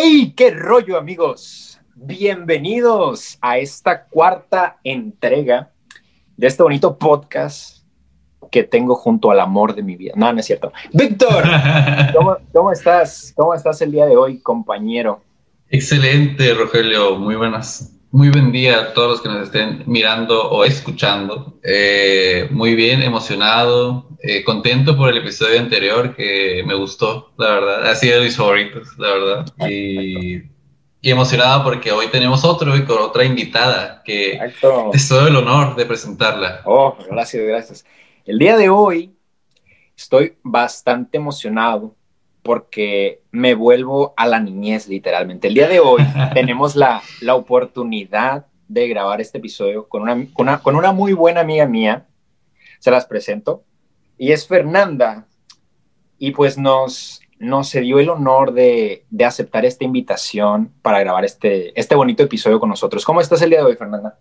¡Hey! ¡Qué rollo, amigos! Bienvenidos a esta cuarta entrega de este bonito podcast que tengo junto al amor de mi vida. No, no es cierto. Víctor, ¿cómo, ¿cómo, estás? ¿Cómo estás el día de hoy, compañero? Excelente, Rogelio. Muy buenas. Muy buen día a todos los que nos estén mirando o escuchando. Eh, muy bien, emocionado, eh, contento por el episodio anterior que me gustó, la verdad. Ha sido de mis favoritos, la verdad. Y, y, emocionado porque hoy tenemos otro y con otra invitada que es todo el honor de presentarla. Oh, gracias, gracias. El día de hoy estoy bastante emocionado porque me vuelvo a la niñez, literalmente. El día de hoy tenemos la, la, oportunidad de grabar este episodio con una, con una, con, una, muy buena amiga mía. Se las presento. Y es Fernanda. Y pues nos, nos se dio el honor de, de aceptar esta invitación para grabar este, este bonito episodio con nosotros. ¿Cómo estás el día de hoy, Fernanda?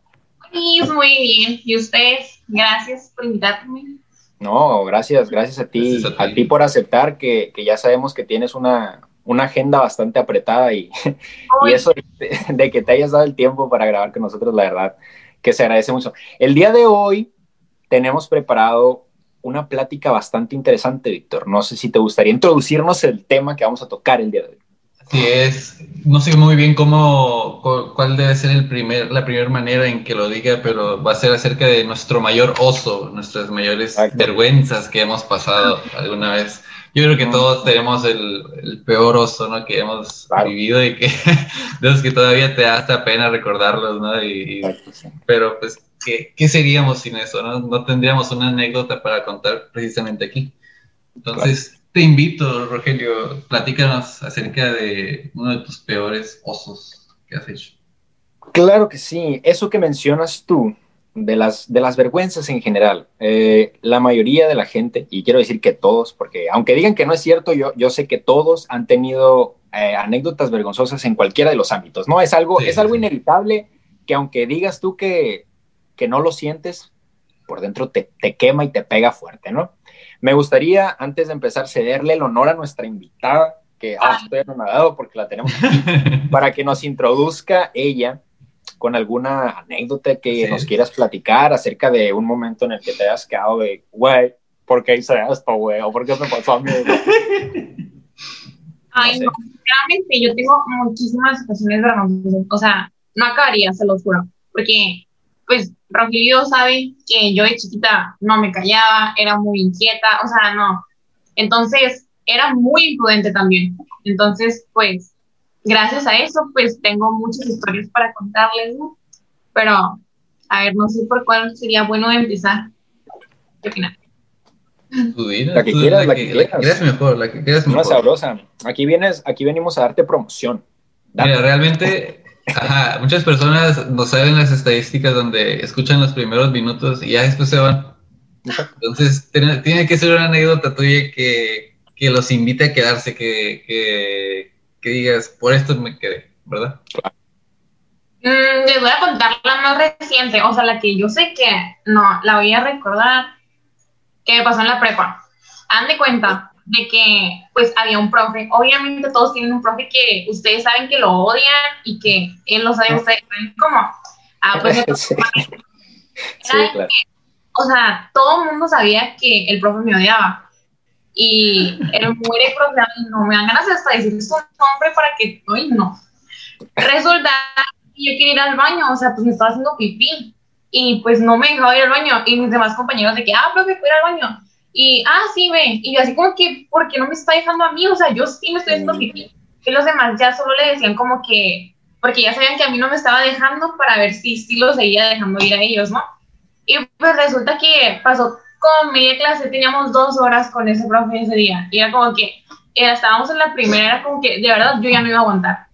Muy bien. ¿Y ustedes? Gracias por invitarme. No, gracias, gracias a ti, a ti, por aceptar que, que, ya sabemos que tienes una, una agenda bastante apretada y, y eso de, de, que te hayas dado el tiempo para grabar con nosotros, la verdad, que se agradece mucho. El día de hoy tenemos preparado una plática bastante interesante, Víctor. No sé si te gustaría introducirnos el tema que vamos a tocar el día de hoy. Así es, no sé muy bien cómo, cuál debe ser el primer, la primera manera en que lo diga, pero va a ser acerca de nuestro mayor oso, nuestras mayores Exacto. vergüenzas que hemos pasado alguna vez. Yo creo que todos tenemos el, el peor oso, ¿no? Que hemos claro. vivido y que de los que todavía te da hasta pena recordarlos, ¿no? Y. Pero pues, ¿qué, ¿qué, seríamos sin eso, no? No tendríamos una anécdota para contar precisamente aquí. Entonces, claro te invito, Rogelio, platícanos acerca de uno de tus peores osos que has hecho. Claro que sí, eso que mencionas tú, de las, de las vergüenzas en general, eh, la mayoría de la gente, y quiero decir que todos, porque aunque digan que no es cierto, yo, yo sé que todos han tenido eh, anécdotas vergonzosas en cualquiera de los ámbitos, ¿no? Es algo, sí, es algo sí. inevitable que aunque digas tú que, que no lo sientes, por dentro te, te quema y te pega fuerte, ¿no? Me gustaría, antes de empezar, cederle el honor a nuestra invitada, que ah, estoy anonadado porque la tenemos aquí, para que nos introduzca ella con alguna anécdota que sí. nos quieras platicar acerca de un momento en el que te hayas quedado de, güey, ¿por qué hice esto, güey? ¿O por qué me pasó a mí? Ay, no, no realmente yo tengo muchísimas situaciones vergonzosas. O sea, no acabaría, se los juro. Porque, pues, Rogelio sabe que yo de chiquita no me callaba, era muy inquieta, o sea, no. Entonces, era muy imprudente también. Entonces, pues, gracias a eso, pues, tengo muchas historias para contarles, ¿no? Pero, a ver, no sé por cuál sería bueno empezar. ¿Qué opinas? la que quieras, la, que, quieras. La que quieras mejor, la que quieras mejor. Una sabrosa. Aquí vienes, aquí venimos a darte promoción. Date. Mira, realmente Ajá, muchas personas no saben las estadísticas donde escuchan los primeros minutos y ya después se van. Entonces, tiene, tiene que ser una anécdota tuya que, que los invite a quedarse, que, que, digas, por esto me quedé, ¿verdad? Mm, les voy a contar la más reciente, o sea, la que yo sé que no, la voy a recordar, que me pasó en la prepa. Han de cuenta, de que pues había un profe, obviamente todos tienen un profe que ustedes saben que lo odian y que él lo sabe, ustedes saben cómo. Ah, pues sí. sí, claro. que, o sea, todo el mundo sabía que el profe me odiaba. Y era muy de profe, no me dan ganas hasta decir su nombre para que, uy, no. Resulta que yo quería ir al baño, o sea, pues me estaba haciendo pipí. Y pues no me dejaba ir al baño. Y mis demás compañeros de que, ah, profe, fui al baño y, ah, sí, ve. Y yo así como que, ¿por qué no me está dejando a mí? O sea, yo sí me estoy haciendo pipí. Y los demás ya solo le decían como que, porque ya sabían que a mí no me estaba dejando para ver si sí lo seguía dejando ir a ellos, ¿no? Y pues resulta que pasó media clase, teníamos dos horas con ese profe ese día. Y era como que, era, estábamos en la primera, era como que, de verdad, yo ya no iba a aguantar.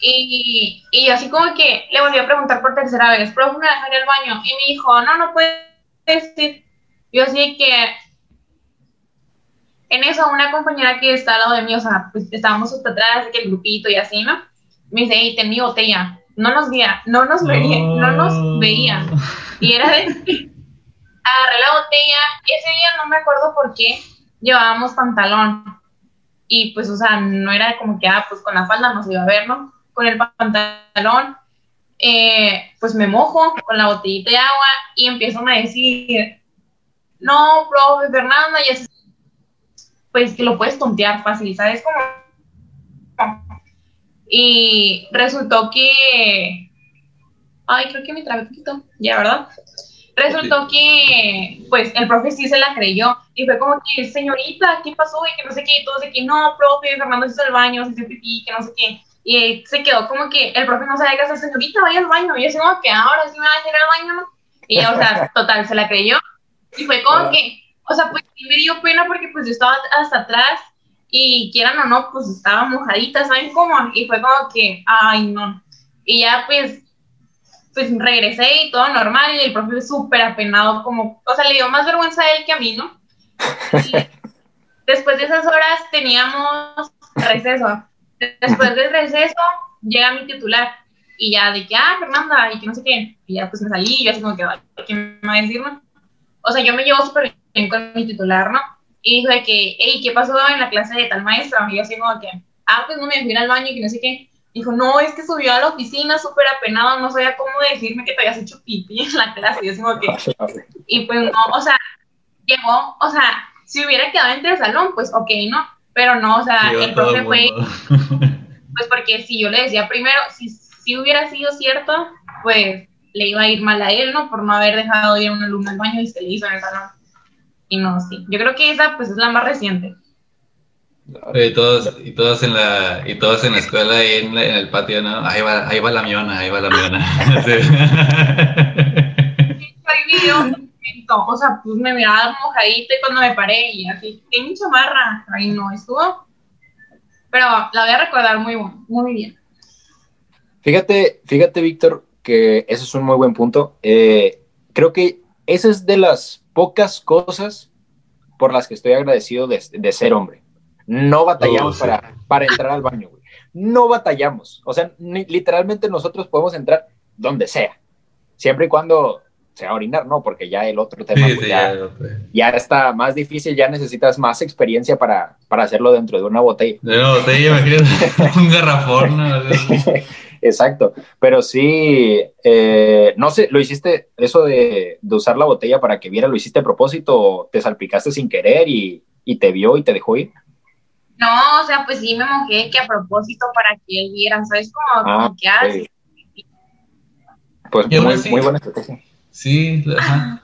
Y, y así como que le volví a preguntar por tercera vez, profe, ¿me dejaría el baño? Y me dijo, no, no puedes ir. Yo así que, en eso una compañera que está al lado de mí, o sea, pues estábamos hasta atrás, que el grupito y así, ¿no? Me dice, hey, ten mi botella. No nos veía, no nos veía, no, no nos veía. Y era de, agarré la botella, ese día no me acuerdo por qué, llevábamos pantalón. y pues, o sea, no era como que, ah, pues con la falda no se iba a ver, ¿no? Con el pantalón, eh, pues me mojo con la botellita de agua y empiezan a decir, no, profe Fernanda, ya se... pues que lo puedes tontear fácil, ¿sabes? Como... Y resultó que... Ay, creo que me trabé poquito, ya, ¿verdad? Resultó que, pues, el profe sí se la creyó. Y fue como que, señorita, ¿qué pasó? Y que no sé qué. Y todo de que, no, profe, Fernando se hizo el baño, se hizo pipí, que no sé qué. Y se quedó como que el profe no sabía qué hacer, señorita, vaya al baño. Y yo así como que ahora sí me va a ir al baño, ¿no? Y o sea, total, se la creyó. Y fue como que, o sea, pues sí me dio pena porque pues yo estaba hasta atrás y quieran o no, pues estaba mojadita, ¿saben cómo? Y fue como que, ay, no. Y ya pues pues regresé y todo normal y el profe súper apenado, como, o sea, le dio más vergüenza a él que a mí, ¿no? después de esas horas teníamos receso. Después del receso llega mi titular y ya de que, ah, Fernanda, y que no sé qué, y ya pues me salí y yo así como que, ¿qué me va a decir, no? O sea, yo me llevo súper bien con mi titular, ¿no? Y dijo de que, hey, ¿qué pasó en la clase de tal maestra? Y yo así como que, ah, pues no me fui al baño y que no sé qué. Dijo, no, es que subió a la oficina súper apenado, no sabía cómo decirme que te habías hecho pipí en la clase. Y yo que, y pues no, o sea, llegó, o sea, si hubiera quedado entre el salón, pues ok, ¿no? Pero no, o sea, el profe fue, pues porque si yo le decía primero, si, si hubiera sido cierto, pues le iba a ir mal a él, ¿no? Por no haber dejado ir a un alumno al baño y se le hizo en el salón. Y no, sí. Yo creo que esa, pues, es la más reciente. Y todos, y todos en la, y todos en la escuela y en, el patio, ¿no? Ahí va, ahí va la miona, ahí va la miona. o sea, pues me miraba mojadita y cuando me paré y así, qué mucha barra, ahí no estuvo. Pero la voy a recordar muy, muy bien. Fíjate, fíjate, Víctor, que ese es un muy buen punto. Eh, creo que esa es de las pocas cosas por las que estoy agradecido de, de ser hombre no batallamos oh, para, para entrar al baño, güey. No batallamos. O sea, literalmente nosotros podemos entrar donde sea. Siempre y cuando sea orinar, ¿no? Porque ya el otro tema pues, ya, está más difícil, ya necesitas más experiencia para, para hacerlo dentro de una botella. De una botella, imagínate, un garrafón. Exacto, pero sí, eh, no sé, ¿lo hiciste eso de, de, usar la botella para que viera, lo hiciste a propósito o te salpicaste sin querer y, y te vio y te dejó ir? No, o sea, pues sí me mojé que a propósito para que él viera, ¿sabes? Como, ah, que hace. Pues muy, muy, buena estrategia. Sí, ajá.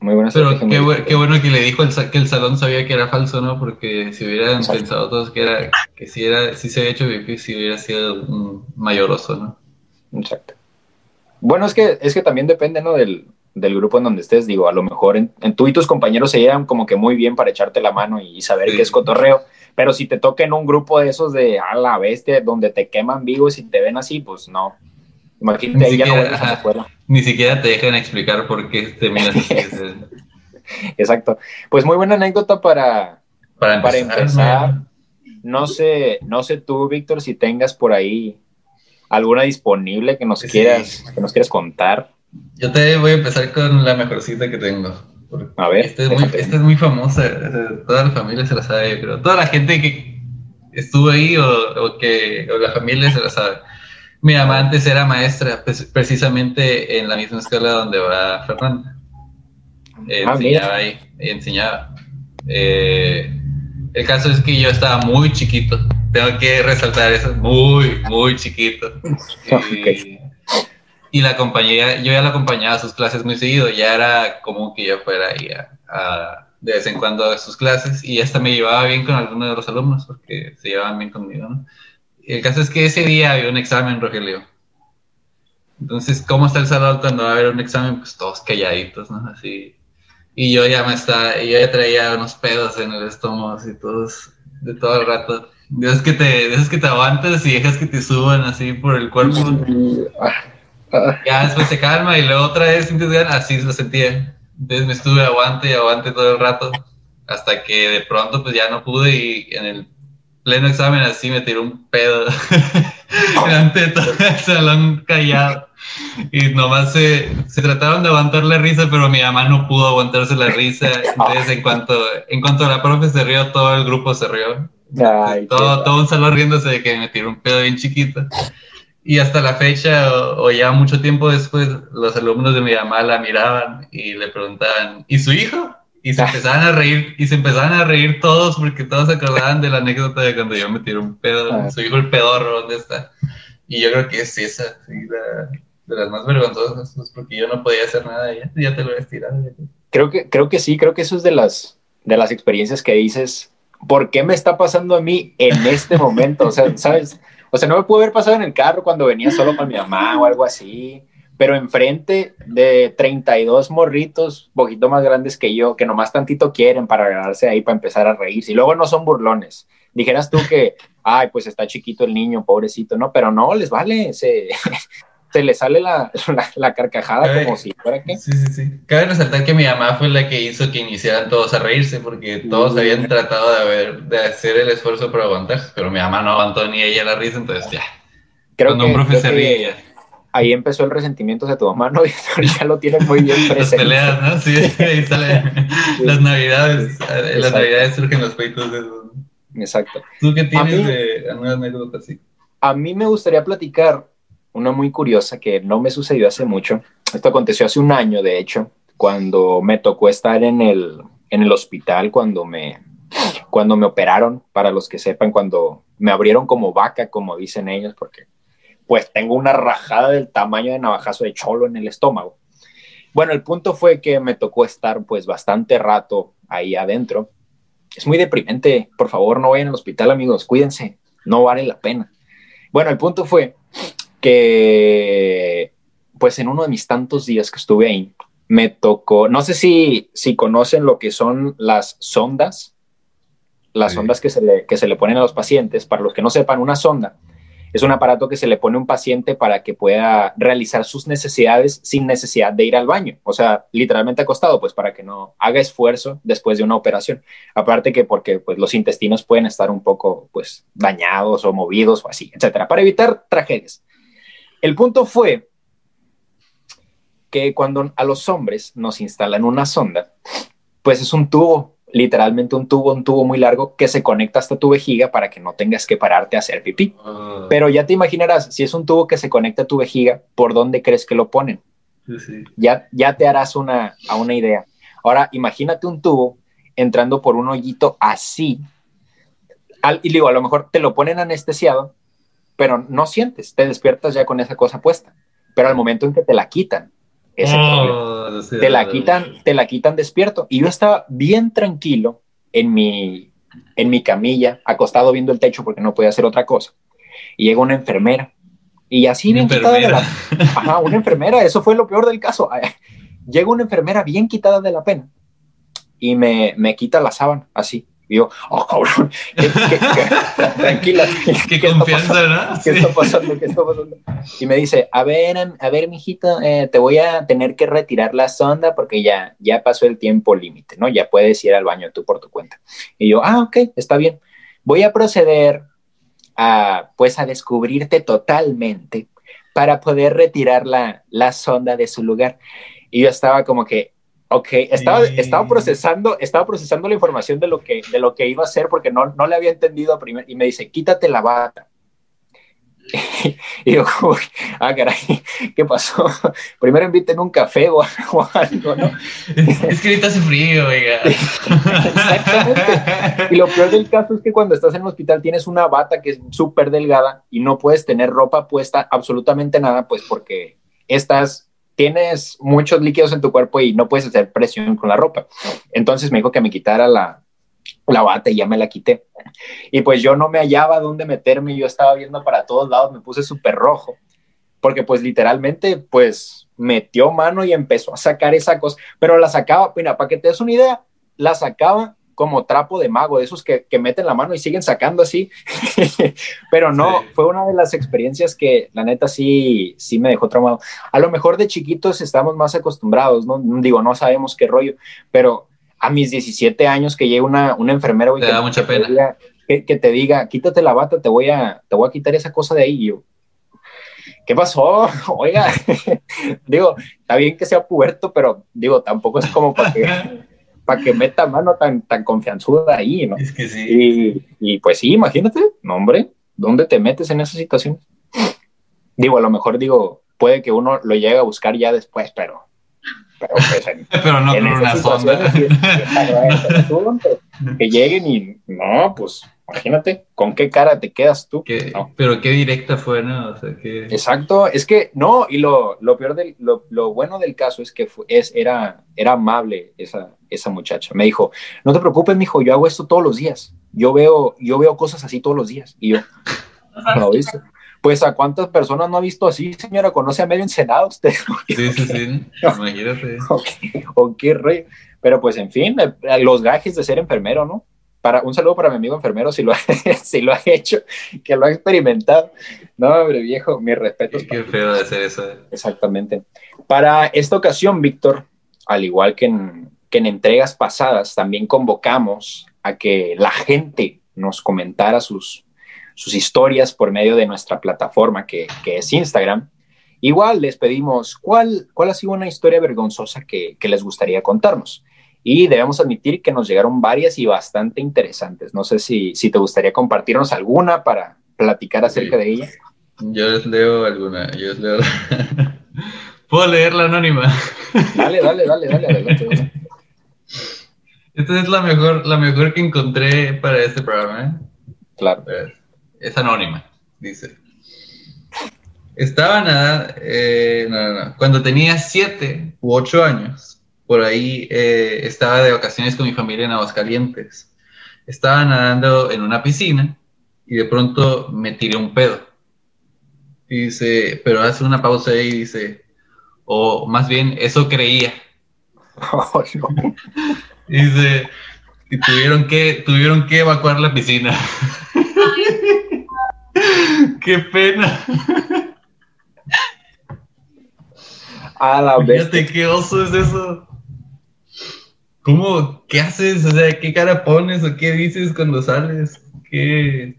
Muy buena estrategia. Pero qué, qué, bueno que le dijo el, que el salón sabía que era falso, ¿no? Porque si hubieran pensado todos que era que si era si se había hecho difícil, hubiera sido un mayor oso, ¿no? Exacto. Bueno, es que es que también depende, ¿no? Del, del grupo en donde estés, digo, a lo mejor en, tú y tus compañeros se llevan como que muy bien para echarte la mano y saber qué es cotorreo, pero si te toca en un grupo de esos de a la bestia, donde te queman vivos y te ven así, pues no. Imagínate, ni, siquiera, ni siquiera te dejan explicar por qué te miras así. Exacto. Pues muy buena anécdota para, para empezar. No sé, no sé tú, Víctor, si tengas por ahí alguna disponible que nos quieras, que nos quieras contar. Yo te voy a empezar con la mejorcita que tengo. A ver. Esta es, muy, esta es muy famosa, toda la familia se la sabe, pero toda la gente que estuvo ahí o, que o la familia se la sabe. Mi mamá antes era maestra, pues, precisamente en la misma escuela donde va Fernanda. Ah, enseñaba ahí, enseñaba. Eh, el caso es que yo estaba muy chiquito, tengo que resaltar eso, muy, muy chiquito. Y la compañía, yo ya la acompañaba a sus clases muy seguido, ya era común que yo fuera ahí a, de vez en cuando a sus clases y hasta me llevaba bien con algunos de los alumnos porque se llevaban bien conmigo, ¿no? Y el caso es que ese día había un examen, Rogelio. Entonces, ¿cómo está el salón cuando va a haber un examen? Pues todos calladitos, ¿no? Así. Y yo ya me estaba, yo ya traía unos pedos en el estómago, así todos, de todo el rato. De que te, de que te aguantas y dejas que te suban así por el cuerpo. Ya después se calma y luego otra vez sientes ganas, así lo sentía. Entonces me estuve aguante y aguante todo el rato, hasta que de pronto pues ya no pude y en el pleno examen así me tiró un pedo delante de todo el salón callado. Y nomás se, se trataron de aguantar la risa, pero mi mamá no pudo aguantarse la risa. Entonces en cuanto, en cuanto la profe se rió, todo el grupo se rió. todo, todo, un salón riéndose de que me tiró un pedo bien chiquito. Y hasta la fecha, o, ya mucho tiempo después, los alumnos de mi mamá la miraban y le preguntaban, ¿y su hijo? Y se empezaban a reír, y se empezaban a reír todos porque todos se acordaban de la anécdota de cuando yo me tiré un pedo, ah. su hijo el pedorro, ¿dónde está? Y yo creo que es esa, de las más vergonzosas, pues, porque yo no podía hacer nada, ya, ya te lo he estirado. Creo que, creo que sí, creo que eso es de las, de las experiencias que dices, ¿por qué me está pasando a mí en este momento? O sea, ¿sabes? O sea, no me pudo haber pasado en el carro cuando venía solo con mi mamá o algo así pero enfrente de 32 morritos, poquito más grandes que yo, que nomás tantito quieren para agarrarse ahí para empezar a reírse. Y luego no son burlones. Dijeras tú que, ay, pues está chiquito el niño, pobrecito, ¿no? Pero no, les vale, se les sale la, la, carcajada como si fuera que. Sí, sí, sí. Cabe resaltar que mi mamá fue la que hizo que iniciaran todos a reírse, porque todos habían tratado de, haber, de hacer el esfuerzo para aguantar, pero mi mamá no aguantó ni ella la risa, entonces ya. Creo Cuando un profe se ríe ya ahí empezó el resentimiento de tu mamá, ¿no? Y ya lo tienes muy bien presente. Las peleas, ¿no? Sí, ahí salen las navidades. En las navidades surgen los peitos de. Exacto. ¿Tú qué tienes de alguna anécdota así? A mí me gustaría platicar una muy curiosa que no me sucedió hace mucho. Esto aconteció hace un año, de hecho, cuando me tocó estar en el, en el hospital, cuando me, cuando me operaron, para los que sepan, cuando me abrieron como vaca, como dicen ellos, porque pues tengo una rajada del tamaño de navajazo de cholo en el estómago. Bueno, el punto fue que me tocó estar pues bastante rato ahí adentro. Es muy deprimente, por favor no vayan al hospital amigos, cuídense, no vale la pena. Bueno, el punto fue que pues en uno de mis tantos días que estuve ahí, me tocó, no sé si, si conocen lo que son las sondas, las sondas que se, le, que se le ponen a los pacientes, para los que no sepan, una sonda es un aparato que se le pone a un paciente para que pueda realizar sus necesidades sin necesidad de ir al baño, o sea, literalmente acostado, pues para que no haga esfuerzo después de una operación. Aparte que porque pues los intestinos pueden estar un poco pues dañados o movidos o así, etcétera, para evitar tragedias. El punto fue que cuando a los hombres nos instalan una sonda, pues es un tubo literalmente un tubo, un tubo muy largo que se conecta hasta tu vejiga para que no tengas que pararte a hacer pipí. Ah. Pero ya te imaginarás, si es un tubo que se conecta a tu vejiga, ¿por dónde crees que lo ponen? Ya, ya te harás una, a una idea. Ahora, imagínate un tubo entrando por un hoyito así. y digo, a lo mejor te lo ponen anestesiado, pero no sientes, te despiertas ya con esa cosa puesta. Pero al momento en que te la quitan, Oh, te la quitan, te la quitan despierto. Y yo estaba bien tranquilo en mi, en mi camilla, acostado viendo el techo porque no podía hacer otra cosa. Y llega una enfermera. Y así bien quitada de la... Ajá, una enfermera, eso fue lo peor del caso. Llega una enfermera bien quitada de la pena y me, me quita la sábana, así. Y yo, oh, cabrón, tranquila. Qué, confianza, ¿no? ¿Qué está pasando? ¿Qué está pasando? Y me dice, a ver, a ver, mijito, eh, te voy a tener que retirar la sonda porque ya, ya pasó el tiempo límite, ¿no? Ya puedes ir al baño tú por tu cuenta. Y yo, ah, ok, está bien. Voy a proceder a, pues, a descubrirte totalmente para poder retirar la, la sonda de su lugar. Y yo estaba como que, Ok, estaba, estaba, procesando, estaba procesando la información de lo que, de lo que iba a hacer porque no, no le había entendido a primer, y me dice, quítate la bata. y yo, ah, caray, ¿qué pasó? Primero inviten un café o, algo, ¿no? es que ahorita hace frío, oiga. Exactamente. Y lo peor del caso es que cuando estás en el hospital tienes una bata que es súper delgada y no puedes tener ropa puesta, absolutamente nada, pues porque estás tienes muchos líquidos en tu cuerpo y no puedes hacer presión con la ropa. Entonces me dijo que me quitara la, la bata y ya me la quité. Y pues yo no me hallaba dónde meterme, yo estaba viendo para todos lados, me puse súper rojo, porque pues literalmente pues metió mano y empezó a sacar esa cosa, pero la sacaba, mira, para que te des una idea, la sacaba como trapo de mago, de esos que, que meten la mano y siguen sacando así. Pero no, fue una de las experiencias que la neta sí, sí me dejó traumado. A lo mejor de chiquitos estamos más acostumbrados, ¿no? Digo, no sabemos qué rollo, pero a mis 17 años que llega una, una enfermera que, da mucha pena. Te diga, que, te diga, quítate la bata, te voy a, te voy a quitar esa cosa de ahí. yo, ¿qué pasó? Oiga, digo, está bien que sea puerto, pero digo, tampoco es como para que para que meta mano tan, tan confianzuda ahí, ¿no? Es que sí. Y, y pues sí, imagínate, no, hombre, ¿dónde te metes en esa situación? Digo, a lo mejor digo, puede que uno lo llegue a buscar ya después, pero pero, pues, pero no con una sonda. que lleguen y no, pues imagínate, ¿con qué cara te quedas tú? Pero qué directa fue, ¿no? Exacto, es que no, y lo, lo peor del, lo, lo, bueno del caso es que fue, es, era, era amable esa, esa muchacha. Me dijo, no te preocupes, mijo, yo hago esto todos los días. Yo veo, yo veo cosas así todos los días. Y yo, ¿lo viste? Pues a cuántas personas no ha visto así, señora, conoce a medio ensenado usted. Sí, sí, sí, imagínate. o qué rey. Pero pues en fin, eh, los gajes de ser enfermero, ¿no? Para, un saludo para mi amigo enfermero si lo, si lo ha hecho, que lo ha experimentado. No, hombre, viejo, mi respeto. Qué feo de hacer eso. Eh. Exactamente. Para esta ocasión, Víctor, al igual que en, que en entregas pasadas, también convocamos a que la gente nos comentara sus sus historias por medio de nuestra plataforma que, es Instagram. Igual les pedimos cuál, cuál ha sido una historia vergonzosa que, les gustaría contarnos. Y debemos admitir que nos llegaron varias y bastante interesantes. No sé si, si te gustaría compartirnos alguna para platicar acerca de ella. Yo les leo alguna. Yo les leo. ¿Puedo leer la anónima? Dale, dale, dale, dale, adelante. Esta es la mejor, la mejor que encontré para este programa, ¿eh? Claro es anónima, dice. Estaba nada, eh, cuando tenía siete u ocho años, por ahí eh, estaba de vacaciones con mi familia en Aguascalientes. Estaba nadando en una piscina y de pronto me tiré un pedo. dice, pero hace una pausa ahí y dice, o más bien, eso creía. Dice, y tuvieron que, tuvieron que evacuar la piscina. Qué pena. A la Fíjate qué oso es eso. ¿Cómo? ¿Qué haces? O sea, ¿qué cara pones o qué dices cuando sales? ¿Qué?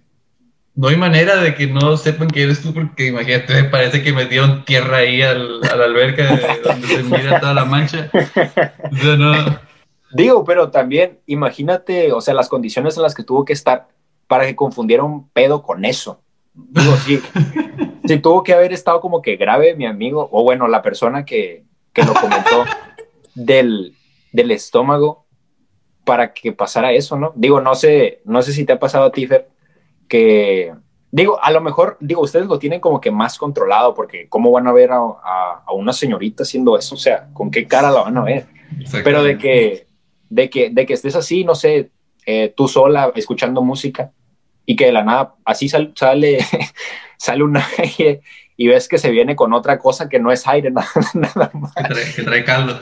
No hay manera de que no sepan que eres tú porque imagínate, parece que metieron tierra ahí al, a la alberca donde se mira toda la mancha. O sea, no. Digo, pero también imagínate, o sea, las condiciones en las que tuvo que estar para que confundiera un pedo con eso. Digo, sí, sí tuvo que haber estado como que grave mi amigo, o bueno, la persona que, que lo comentó del, del estómago para que pasara eso, ¿no? Digo, no sé, no sé si te ha pasado a ti, que, digo, a lo mejor, digo, ustedes lo tienen como que más controlado, porque ¿cómo van a ver a, a, una señorita haciendo eso? O sea, ¿con qué cara la van a ver? Pero de que, de que, de que estés así, no sé, eh, tú sola escuchando música y que de la nada así sale, sale un aire y ves que se viene con otra cosa que no es aire, nada, nada más. Que trae, caldo.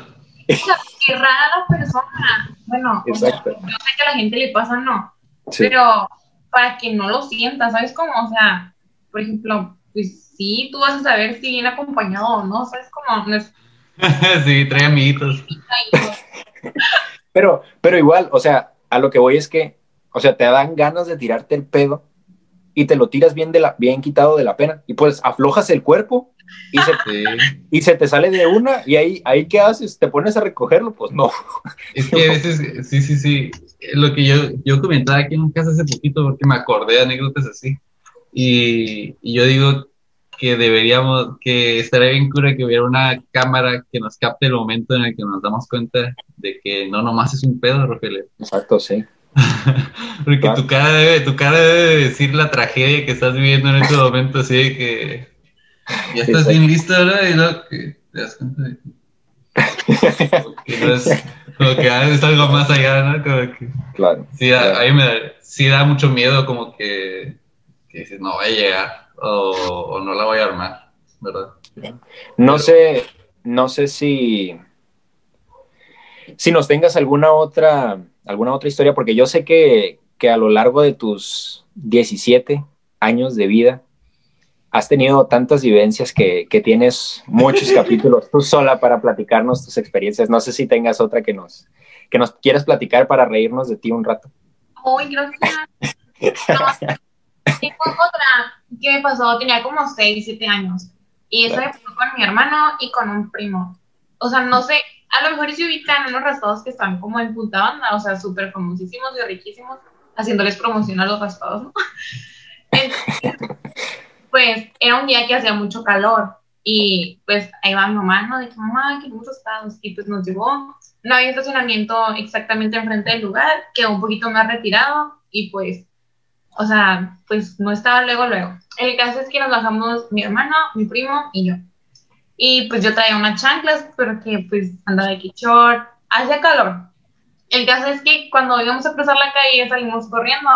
Qué rara la persona. Bueno, yo sé que a la gente le pasa, no. Pero para que no lo sienta, ¿sabes cómo? O sea, por ejemplo, pues sí, tú vas a saber si viene acompañado o no, ¿sabes cómo? No es... sí, trae amiguitos. pero, pero igual, o sea, a lo que voy es que o sea, te dan ganas de tirarte el pedo y te lo tiras bien, de la, bien quitado de la pena. Y pues aflojas el cuerpo y se, y se te sale de una y ahí, ahí ¿qué haces? ¿Te pones a recogerlo? Pues no. Es que a veces, sí, sí, sí. Lo que yo, yo comentaba aquí en un caso hace poquito porque me acordé de anécdotas así. Y, y yo digo que deberíamos, que estaría bien cura que hubiera una cámara que nos capte el momento en el que nos damos cuenta de que no nomás es un pedo, Rogelio. Exacto, sí. Porque tu, cara debe, tu cara debe decir la tragedia que estás viviendo en este momento, así de que ya estás bien listo, ¿verdad? Y que te das cuenta de que, no es, como que es algo más allá, ¿no? Como que, claro. Sí, a, mí me da, sí da mucho miedo como que, que dices, no voy a llegar o, o, no la voy a armar, ¿verdad? No sé, no sé si, si nos tengas alguna otra alguna otra historia, porque yo sé que, que a lo largo de tus 17 años de vida has tenido tantas vivencias que, que tienes muchos capítulos tú sola para platicarnos tus experiencias. No sé si tengas otra que nos, que nos quieras platicar para reírnos de ti un rato. Uy, gracias. tengo otra que me pasó, tenía como 6, 7 años. Y eso me pasó con mi hermano y con un primo. O sea, no sé, a lo mejor se ubican unos raspados que están como en punta banda, o sea, súper famosísimos y riquísimos, haciéndoles promoción a los raspados, ¿no? pues era un día que hacía mucho calor y pues ahí va mi mamá, ¿no? Que mamá, queremos raspados. Y pues nos llevó. No había estacionamiento exactamente enfrente del lugar, quedó un poquito más retirado y pues, o sea, pues no estaba luego, luego. El caso es que nos bajamos mi hermano, mi primo y yo. Y pues yo traía unas chanclas, pero que pues andaba de short, hacía calor. El caso es que cuando íbamos a cruzar la calle salimos corriendo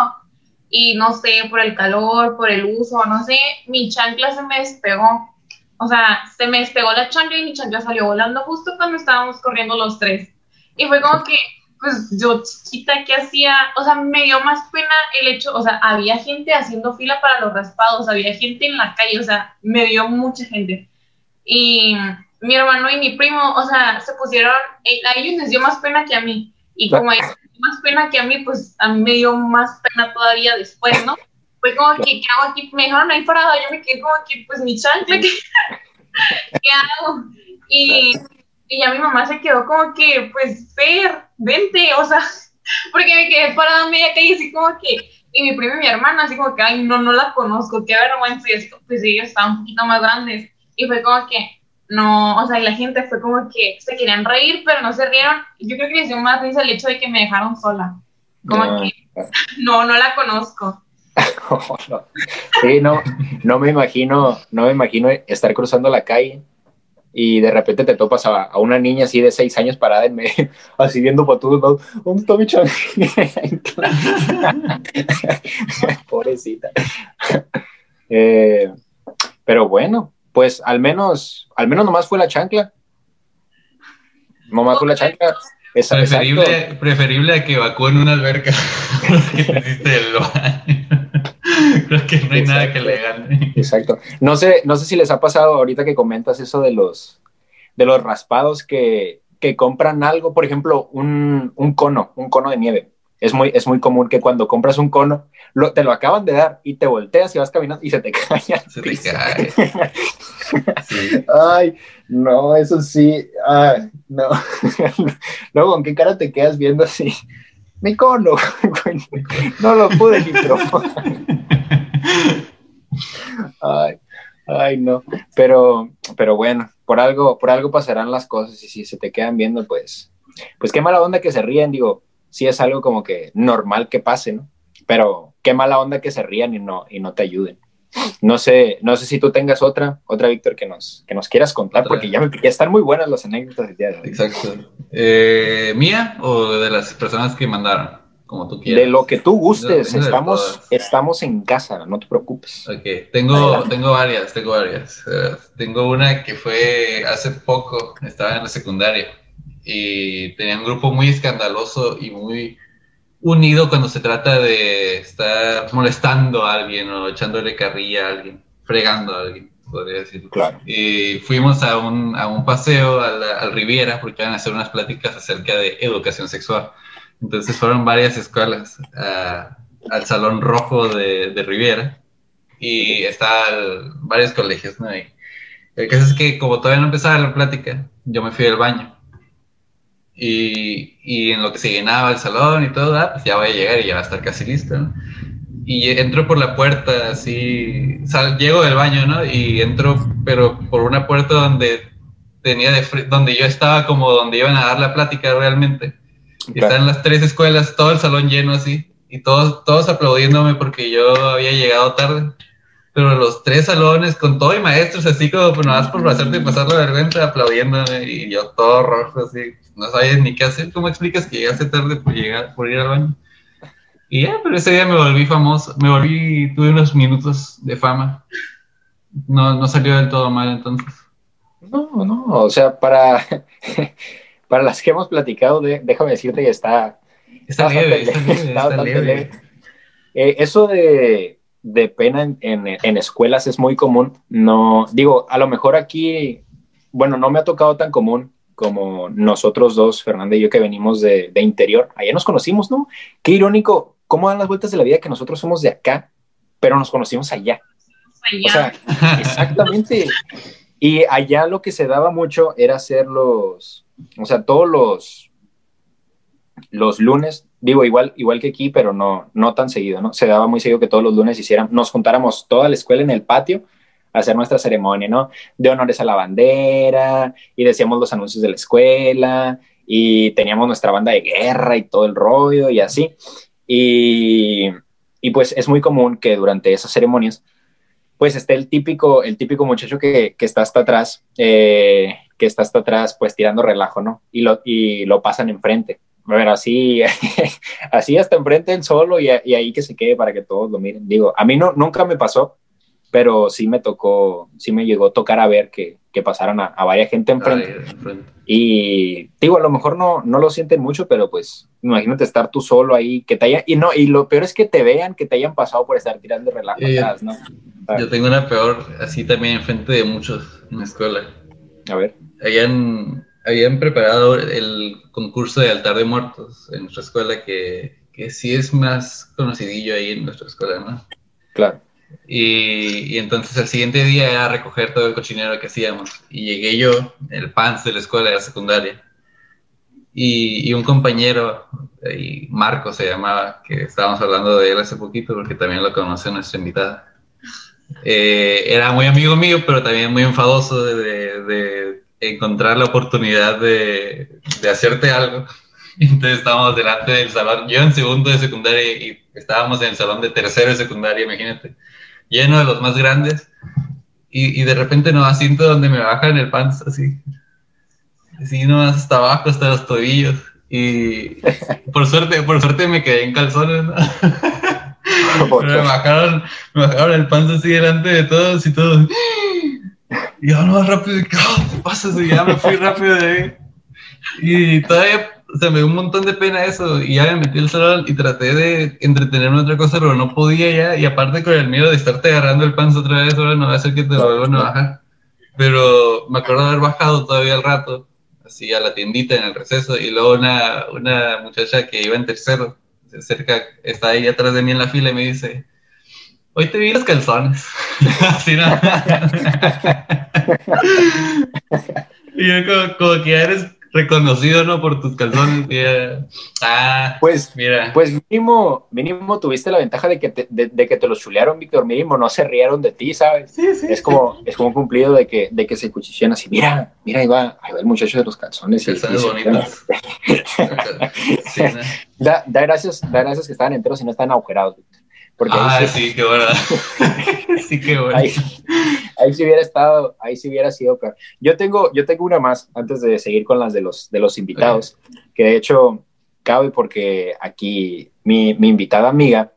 y no sé, por el calor, por el uso, no sé, mi chancla se me despegó. O sea, se me despegó la chancla y mi chancla salió volando justo cuando estábamos corriendo los tres. Y fue como que, pues yo chiquita, ¿qué hacía? O sea, me dio más pena el hecho, o sea, había gente haciendo fila para los raspados, había gente en la calle, o sea, me dio mucha gente. Y mi hermano y mi primo, o sea, se pusieron, eh, a ellos les dio más pena que a mí. Y como a ellos les dio más pena que a mí, pues a mí me dio más pena todavía después, ¿no? Fue como que, ¿qué hago aquí? Me dejaron ahí parado, yo me quedé como que, pues mi chancla, ¿qué, ¿qué hago? Y, y ya mi mamá se quedó como que, pues, Fer, vente, o sea, porque me quedé parada media calle así como que, y mi primo y mi hermana así como que, ay, no, no la conozco, qué vergüenza, y así, pues ellos estaban un poquito más grandes, y fue como que, no, o sea, y la gente fue como que se querían reír, pero no se rieron. Yo creo que les dio más risa el hecho de que me dejaron sola. Como que, no, no la conozco. sí, no, no me imagino, no me imagino estar cruzando la calle y de repente te topas a, una niña así de seis años parada en medio, así viendo por todos lados, ¿dónde está mi Pobrecita. Eh, pero bueno, pues al menos, al menos nomás fue la chancla. Nomás fue la chancla. preferible, preferible a que evacúen una alberca. Creo que no hay nada que le gane. Exacto. No sé, no sé si les ha pasado ahorita que comentas eso de los, de los raspados que, que compran algo, por ejemplo, un, un cono, un cono de nieve es muy, es muy común que cuando compras un cono, lo, te lo acaban de dar y te volteas y vas caminando y se te cae. Se te cae. Ay, no, eso sí. Ay, no. Luego, ¿con qué cara te quedas viendo así? Mi cono. no lo pude ni Ay, ay, no. Pero, pero bueno, por algo, por algo pasarán las cosas y si se te quedan viendo, pues, pues qué mala onda que se ríen, digo sí es algo como que normal que pase, ¿no? Pero qué mala onda que se rían y no, y no te ayuden. No sé, no sé si tú tengas otra, otra Víctor, que nos, que nos quieras contar, porque ya, me, ya están muy buenas las anécdotas del día de hoy. Exacto. Eh, ¿Mía o de las personas que mandaron? Como tú quieras. De lo que tú gustes, estamos, estamos en casa, no te preocupes. Ok, tengo, tengo varias, tengo varias. Eh, tengo una que fue hace poco, estaba en la secundaria y tenía un grupo muy escandaloso y muy unido cuando se trata de estar molestando a alguien o echándole carrilla a alguien, fregando a alguien, podría decir. Claro. Y fuimos a un, a un paseo al, Riviera porque iban a hacer unas pláticas acerca de educación sexual. Entonces fueron varias escuelas al Salón Rojo de, de Riviera y estaban varios colegios, ¿no? el caso es que como todavía no empezaba la plática, yo me fui al baño y, y, en lo que se llenaba el salón y todo, ah, pues ya voy a llegar y ya va a estar casi listo. Y entro por la puerta, así, llego del baño, ¿no? Y entro, pero por una puerta donde tenía de donde yo estaba como donde iban a dar la plática realmente. Y están las tres escuelas, todo el salón lleno así, y todos, todos aplaudiéndome porque yo había llegado tarde pero los tres salones con todo y maestros así como pues nada más por hacerte pasar la vergüenza aplaudiéndome y yo todo rojo así, no sabía ni qué hacer, ¿cómo explicas que llegaste tarde por llegar, por ir al baño? Y ya, pero ese día me volví famoso, me volví, tuve unos minutos de fama. No, no salió del todo mal entonces. No, no, o sea, para, para las que hemos platicado, déjame decirte que está... Está, leve, está, leve, eh, eso de de pena en, en, escuelas es muy común. No, digo, a lo mejor aquí, bueno, no me ha tocado tan común como nosotros dos, Fernanda y yo, que venimos de, de interior. Allá nos conocimos, ¿no? Qué irónico, cómo dan las vueltas de la vida que nosotros somos de acá, pero nos conocimos allá. O sea, exactamente. Y allá lo que se daba mucho era hacer los, o sea, todos los, los lunes, digo, igual, igual que aquí, pero no, no tan seguido, ¿no? Se daba muy seguido que todos los lunes hicieran, nos juntáramos toda la escuela en el patio hacer nuestra ceremonia, ¿no? De honores a la bandera, y decíamos los anuncios de la escuela, y teníamos nuestra banda de guerra y todo el rollo, y así. Y, y pues es muy común que durante esas ceremonias, pues esté el típico, el típico muchacho que, que está hasta atrás, eh, que está hasta atrás, pues tirando relajo, ¿no? Y lo, y lo pasan enfrente. Ver, así, así hasta enfrente él solo y, y, ahí que se quede para que todos lo miren. Digo, a mí no, nunca me pasó, pero sí me tocó, sí me llegó a tocar a ver que, que pasaran a, a varias gente enfrente. Y digo, a lo mejor no, no lo sienten mucho, pero pues imagínate estar tú solo ahí, que te haya, y no, y lo peor es que te vean que te hayan pasado por estar tirando relajo eh, atrás, ¿no? Yo tengo una peor, así también enfrente de muchos en la escuela. A ver. Habían, habían preparado el concurso de altar de muertos en nuestra escuela, que, que sí es más conocidillo ahí en nuestra escuela, ¿no? Claro. Y, y, entonces el siguiente día era recoger todo el cochinero que hacíamos. Y llegué yo, el pants de la escuela de la secundaria. Y, y un compañero, y Marco se llamaba, que estábamos hablando de él hace poquito porque también lo conoce nuestra invitada. Eh, era muy amigo mío, pero también muy enfadoso de, de encontrar la oportunidad de, de, hacerte algo. Entonces estábamos delante del salón, yo en segundo de secundaria y estábamos en el salón de tercero de secundaria, imagínate, lleno de los más grandes. Y, y de repente no asiento donde me bajan el pants así. Así nomás hasta abajo, hasta los tobillos. Y por suerte, por suerte me quedé en calzones, ¿no? me bajaron, me bajaron el panza así delante de todos y todos. Y yo no más rápido, ¿qué pasa? Y ya me fui rápido de ahí. Y todavía o sea, me dio un montón de pena eso. Y ya me metí al salón y traté de entretenerme en otra cosa, pero no podía ya. Y aparte con el miedo de estarte agarrando el panza otra vez, ahora no va a ser que te lo vuelvan a bajar. Pero me acuerdo de haber bajado todavía al rato, así a la tiendita en el receso. Y luego una, una muchacha que iba en tercero cerca, está ahí atrás de mí en la fila y me dice, hoy te vi los calzones. Así no. y yo como, como, que eres reconocido, ¿no? Por tus calzones. ah, pues, mira. Pues mínimo, mínimo tuviste la ventaja de que te, de, de que te los chulearon, Víctor. Mínimo no se rieron de ti, ¿sabes? Sí, sí. Es como, es como un cumplido de que, de que se cuchichean así. Mira, mira, ahí va, ahí va el muchacho de los calzones. Calzones bonitos. sí, ¿no? da, da, gracias, da gracias que estaban enteros y no están agujerados, Víctor. Porque ah, ahí sí, qué bueno. sí, qué bueno. Ahí, ahí sí hubiera estado, ahí sí hubiera sido peor. Yo tengo, yo tengo una más antes de seguir con las de los, de los invitados, que de hecho cabe porque aquí mi, mi invitada amiga,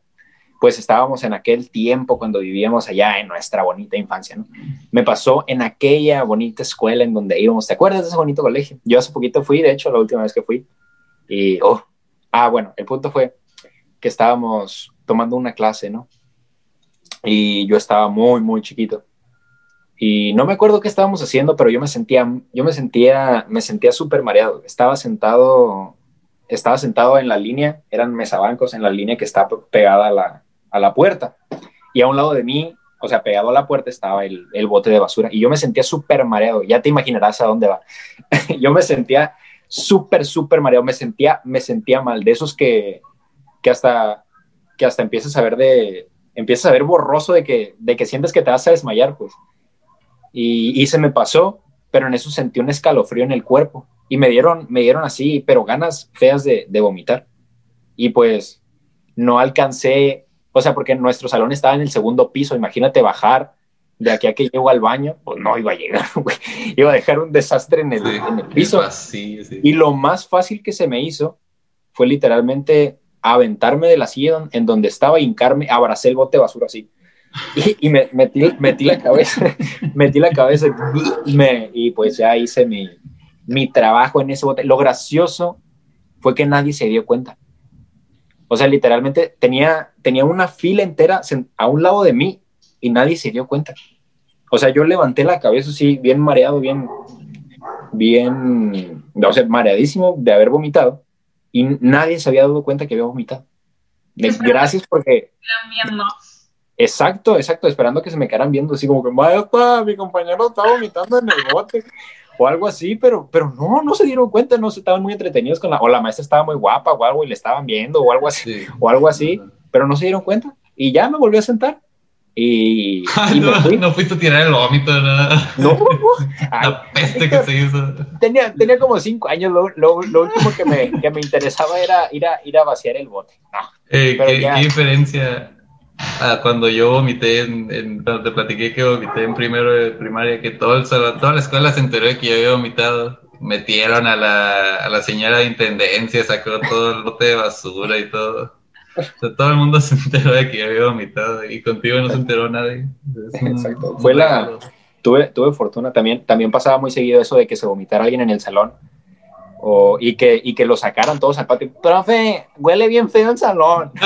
pues estábamos en aquel tiempo cuando vivíamos allá en nuestra bonita infancia, ¿no? Me pasó en aquella bonita escuela en donde íbamos. ¿Te acuerdas de ese bonito colegio? Yo hace poquito fui, de hecho, la última vez que fui. Y, oh, ah, bueno, el punto fue que estábamos tomando una clase, ¿no? Y yo estaba muy, muy chiquito. Y no me acuerdo qué estábamos haciendo, pero yo me sentía, yo me sentía, me sentía súper mareado. Estaba sentado, estaba sentado en la línea, eran mesabancos en la línea que estaba pegada a la, a la puerta. Y a un lado de mí, o sea, pegado a la puerta estaba el, el bote de basura. Y yo me sentía súper mareado. Ya te imaginarás a dónde va. yo me sentía súper, súper mareado. Me sentía, me sentía mal. De esos que, que hasta que hasta empiezas a ver de, empiezas a ver borroso de que, de que sientes que te vas a desmayar, pues. Y, y se me pasó, pero en eso sentí un escalofrío en el cuerpo y me dieron, me dieron así, pero ganas feas de, de vomitar. Y pues no alcancé, o sea, porque nuestro salón estaba en el segundo piso, imagínate bajar de aquí a que llego al baño, pues no iba a llegar, güey. Iba a dejar un desastre en el, sí, en el piso. Sí. Y lo más fácil que se me hizo fue literalmente aventarme de la silla en donde estaba, hincarme, abracé el bote de basura así. Y, y me, metí, metí, la cabeza, metí la cabeza y, me, y pues ya hice mi, mi trabajo en ese bote. Lo gracioso fue que nadie se dio cuenta. O sea, literalmente tenía, tenía una fila entera a un lado de mí y nadie se dio cuenta. O sea, yo levanté la cabeza así, bien mareado, bien, bien, o sea, mareadísimo de haber vomitado y nadie se había dado cuenta que había vomitado. Gracias porque... Exacto, exacto, esperando que se me quedaran viendo, así como que, maestra, mi compañero está vomitando en el bote. o algo así, pero, pero no, no se dieron cuenta, no se estaban muy entretenidos con la, o la maestra estaba muy guapa o algo y le estaban viendo o algo así, o algo así, pero no se dieron cuenta y ya me volví a sentar. Y, no, fuiste a tirar el vómito, nada. No, no. la peste que se hizo. Tenía, tenía como cinco años, lo, lo, lo último que me, que me, interesaba era ir a, ir a vaciar el bote. Eh, ¿qué, ¿qué, diferencia a cuando yo vomité, en, en, cuando te platiqué que vomité en primero de primaria, que todo el salón, toda la escuela se enteró de que yo había vomitado? Metieron a la, a la señora de intendencia, sacó todo el bote de basura y todo todo el mundo se enteró de que había vomitado y contigo no se enteró nadie. Exacto. Fue la. Tuve, tuve fortuna también. También pasaba muy seguido eso de que se vomitara alguien en el salón. O, y, que, y que lo sacaran todos al patio. Profe, huele bien feo el salón.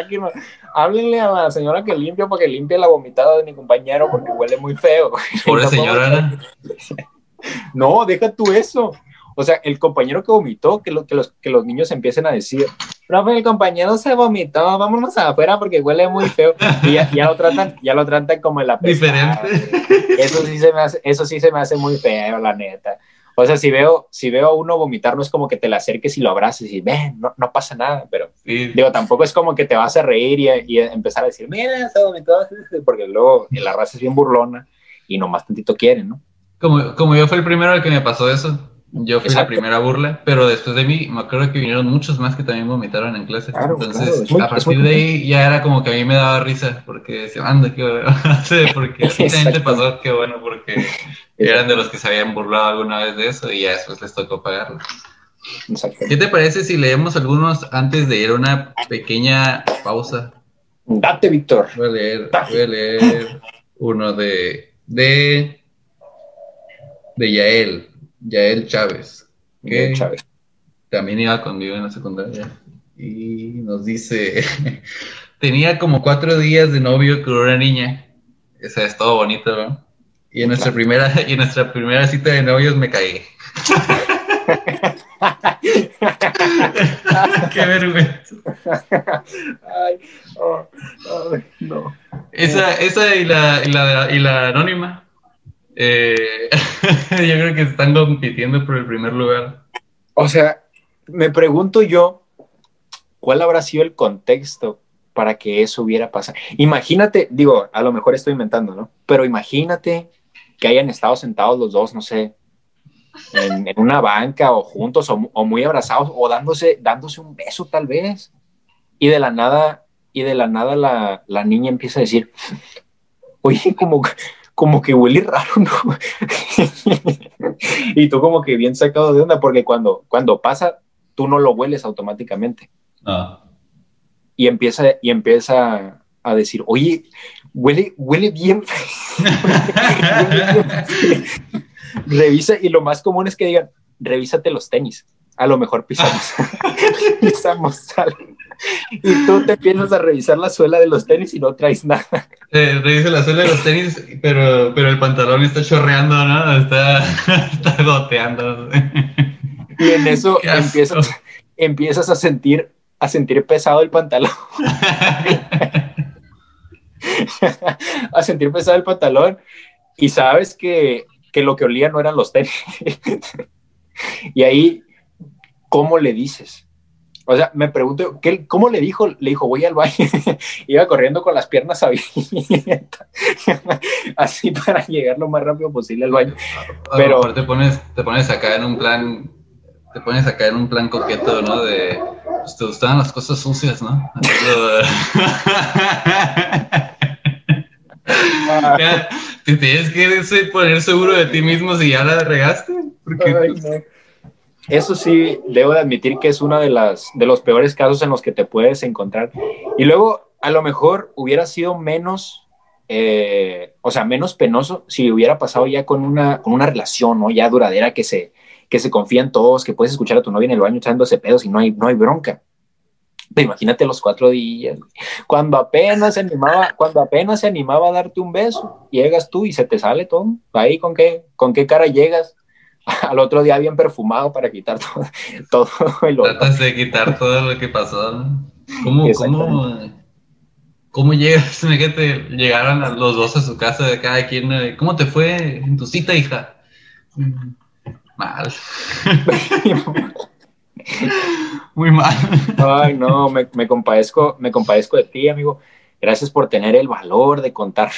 háblenle a la señora que limpia para que limpie la vomitada de mi compañero porque huele muy feo. Pobre señora. No, deja tú eso. O sea, el compañero que vomitó, que, lo, que, los, que los niños empiecen a decir, profe, el compañero se vomitó, vámonos afuera porque huele muy feo. Y ya, lo tratan, ya lo tratan como el la Diferente. Eso sí se me hace, eso sí se me hace muy feo, la neta. O sea, si veo, si veo a uno vomitar, no es como que te le acerques y lo abraces y ven, no, no pasa nada, pero digo, tampoco es como que te vas a reír y, y, empezar a decir, mira, se vomitó, porque luego la raza es bien burlona y nomás tantito quieren, ¿no? Como, como yo fui el primero al que me pasó eso, yo fui la primera burla, pero después de mí me acuerdo que vinieron muchos más que también vomitaron en clase. Entonces, a partir de ahí ya era como que a mí me daba risa, porque decía, anda, qué bueno. porque gente pasó, qué bueno, porque eran de los que se habían burlado alguna vez de eso y ya después les tocó pagarlo. ¿Qué te parece si leemos algunos antes de ir a una pequeña pausa? Date, Víctor. Voy a leer, voy a leer uno de, de, de Yael. Yael Chávez, que Chávez. también iba conmigo en la secundaria. Y nos dice, tenía como cuatro días de novio con una niña. Esa es todo bonito, ¿no? Y en nuestra primera, y en nuestra primera cita de novios me caí. Qué vergüenza. Ay, oh, no. Esa, esa y la, y la, y la anónima eh, yo creo que están compitiendo por el primer lugar. O sea, me pregunto yo, ¿cuál habrá sido el contexto para que eso hubiera pasado? Imagínate, digo, a lo mejor estoy inventando, ¿no? Pero imagínate que hayan estado sentados los dos, no sé, en, una banca o juntos o, muy abrazados o dándose, dándose un beso tal vez. Y de la nada, y de la nada la, la niña empieza a decir, oye, como como que huele raro, ¿no? y tú como que bien sacado de onda, porque cuando, cuando pasa, tú no lo hueles automáticamente. Ah. Y empieza, y empieza a decir, oye, huele, huele bien. Revisa, y lo más común es que digan, revísate los tenis. A lo mejor pisamos, pisamos y tú te empiezas a revisar la suela de los tenis y no traes nada. Eh, revisa la suela de los tenis, pero, pero el pantalón está chorreando, ¿no? Está, está goteando. Y en eso empiezas, empiezas a sentir a sentir pesado el pantalón. a sentir pesado el pantalón y sabes que, que lo que olía no eran los tenis. y ahí, ¿cómo le dices? O sea, me pregunto, ¿qué, ¿cómo le dijo? Le dijo, voy al baño. Iba corriendo con las piernas abiertas, así para llegar lo más rápido posible al baño. Pero te pones, te pones acá en un plan, te pones acá en un plan coqueto, ¿no? De, pues te gustaban las cosas sucias, ¿no? te tienes que poner seguro de ti mismo si ya la regaste. Porque, pues, eso sí, debo de admitir que es uno de, las, de los peores casos en los que te puedes encontrar. Y luego, a lo mejor hubiera sido menos, eh, o sea, menos penoso si hubiera pasado ya con una, con una relación, ¿no? Ya duradera, que se, que se confían todos, que puedes escuchar a tu novia en el baño echándose pedos y no hay, no hay bronca. imagínate los cuatro días, cuando apenas se animaba, cuando apenas se animaba a darte un beso, llegas tú y se te sale todo. Ahí con qué, con qué cara llegas al otro día bien perfumado para quitar todo, todo el Tratas de quitar todo lo que pasó. ¿Cómo, cómo, cómo llegas? Llegaron los dos a su casa de cada quien. ¿Cómo te fue en tu cita, hija? Mal. Muy mal. Ay, no, me, me, compadezco, me compadezco de ti, amigo. Gracias por tener el valor de contar.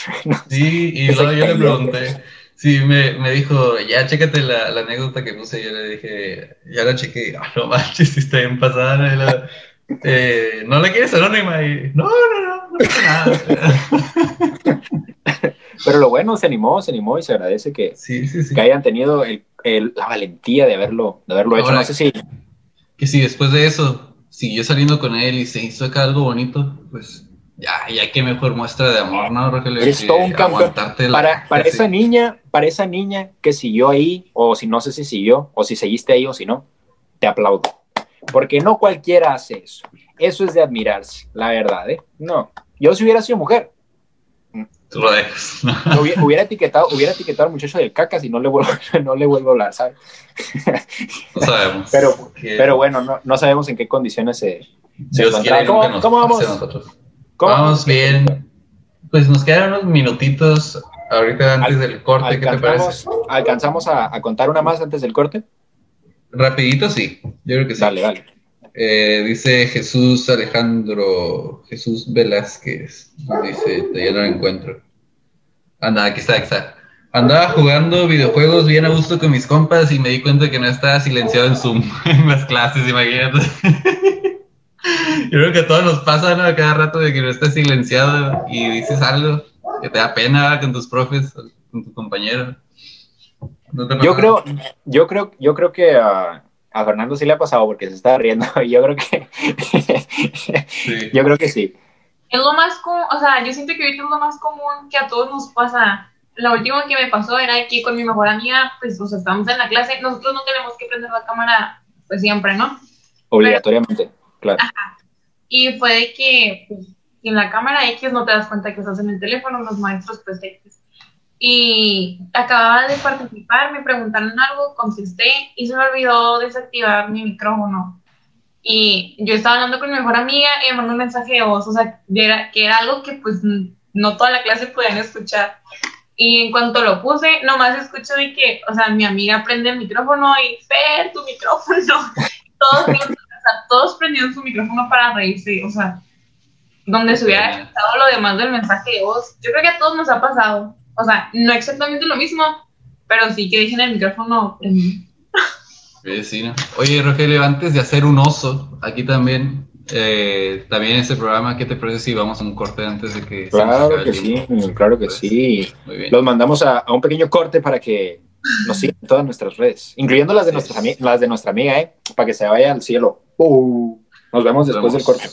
Sí, y luego yo le pregunté. Sí, me, me dijo, ya chécate la, la, anécdota que puse. Yo le dije, ya la chequé. Ah, no manches, si está bien pasada. Eh, ¿No la quieres anónima? Y, no, no, no, no pasa nada. Pero lo bueno, se animó, se animó y se agradece que, sí, sí, sí. que hayan tenido el, el, la valentía de haberlo, de haberlo hecho. No sé si. Que si después de eso siguió saliendo con él y se hizo acá algo bonito, pues ya, ya que mejor muestra de amor, ¿no, Rogelio? Eres todo un campeón. Para, para esa niña, para esa niña que siguió ahí, o si no sé si siguió, o si seguiste ahí o si no, te aplaudo. Porque no cualquiera hace eso. Eso es de admirarse, la verdad, ¿eh? No. Yo si hubiera sido mujer, Tú lo dejas. hubiera, etiquetado, hubiera etiquetado al muchacho del cacas y no le vuelvo, no le vuelvo a hablar, ¿sabes? No sabemos. Pero, pero bueno, no, no, sabemos en qué condiciones se, se ¿Cómo, ¿Cómo, vamos? ¿Cómo vamos bien. Pues nos quedan unos minutitos ahorita antes del corte, ¿qué te parece? ¿Alcanzamos a, a, contar una más antes del corte? Rapidito, sí. Yo creo que sí. Dale, dale. Eh, dice Jesús Alejandro, Jesús Velázquez, dice, ya no lo encuentro. Anda, aquí está, aquí está. Andaba jugando videojuegos bien a gusto con mis compas y me di cuenta que no estaba silenciado en Zoom en las clases, imagínate. Yo creo que a todos nos pasa, ¿no? Cada rato de que no estés silenciado y dices algo que te da pena con tus profes, con tu compañero. yo creo, yo creo, yo creo que uh, a Fernando sí le ha pasado porque se está riendo. Yo creo que. sí. Yo creo que sí. Es lo más común, o sea, yo siento que ahorita es lo más común que a todos nos pasa. Lo último que me pasó era que con mi mejor amiga, pues, o sea, estábamos en la clase, nosotros no tenemos que prender la cámara, pues siempre, ¿no? Obligatoriamente, claro. Ajá. Y fue de que, pues, en la cámara X no te das cuenta que estás en el teléfono, los maestros, pues, X y acababa de participar, me preguntaron algo, contesté y se me olvidó desactivar mi micrófono. Y yo estaba hablando con mi mejor amiga y me mandó un mensaje de voz, o sea, que era algo que pues no toda la clase podían escuchar. Y en cuanto lo puse, nomás escucho de que, o sea, mi amiga prende el micrófono y, Fer, tu micrófono. todos, sea, todos prendieron su micrófono para reírse, o sea, donde se hubiera escuchado lo demás del mensaje de voz. Yo creo que a todos nos ha pasado. O sea, no exactamente lo mismo, pero sí que dejen el micrófono en... Sí, ¿no? Oye, Rogelio, antes de hacer un oso, aquí también, eh, también en este programa, ¿qué te parece si vamos a un corte antes de que... Claro que sí, claro que pues, sí. Los mandamos a, a, un pequeño corte para que nos sigan en todas nuestras redes, incluyendo las de, nuestras las de nuestra amiga, ¿eh? Para que se vaya al cielo. Uh, nos vemos después del corte.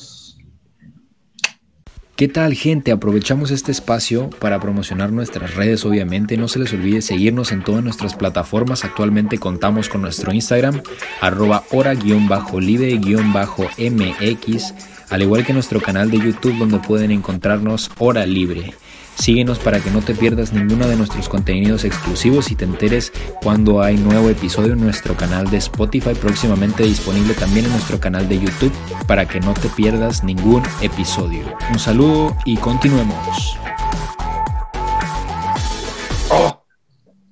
¿Qué tal gente? Aprovechamos este espacio para promocionar nuestras redes obviamente. No se les olvide seguirnos en todas nuestras plataformas. Actualmente contamos con nuestro Instagram arroba hora-libre-mx al igual que nuestro canal de YouTube donde pueden encontrarnos Hora Libre. Síguenos para que no te pierdas ninguno de nuestros contenidos exclusivos y te enteres cuando hay nuevo episodio en nuestro canal de Spotify, próximamente disponible también en nuestro canal de YouTube para que no te pierdas ningún episodio. Un saludo y continuemos. Oh,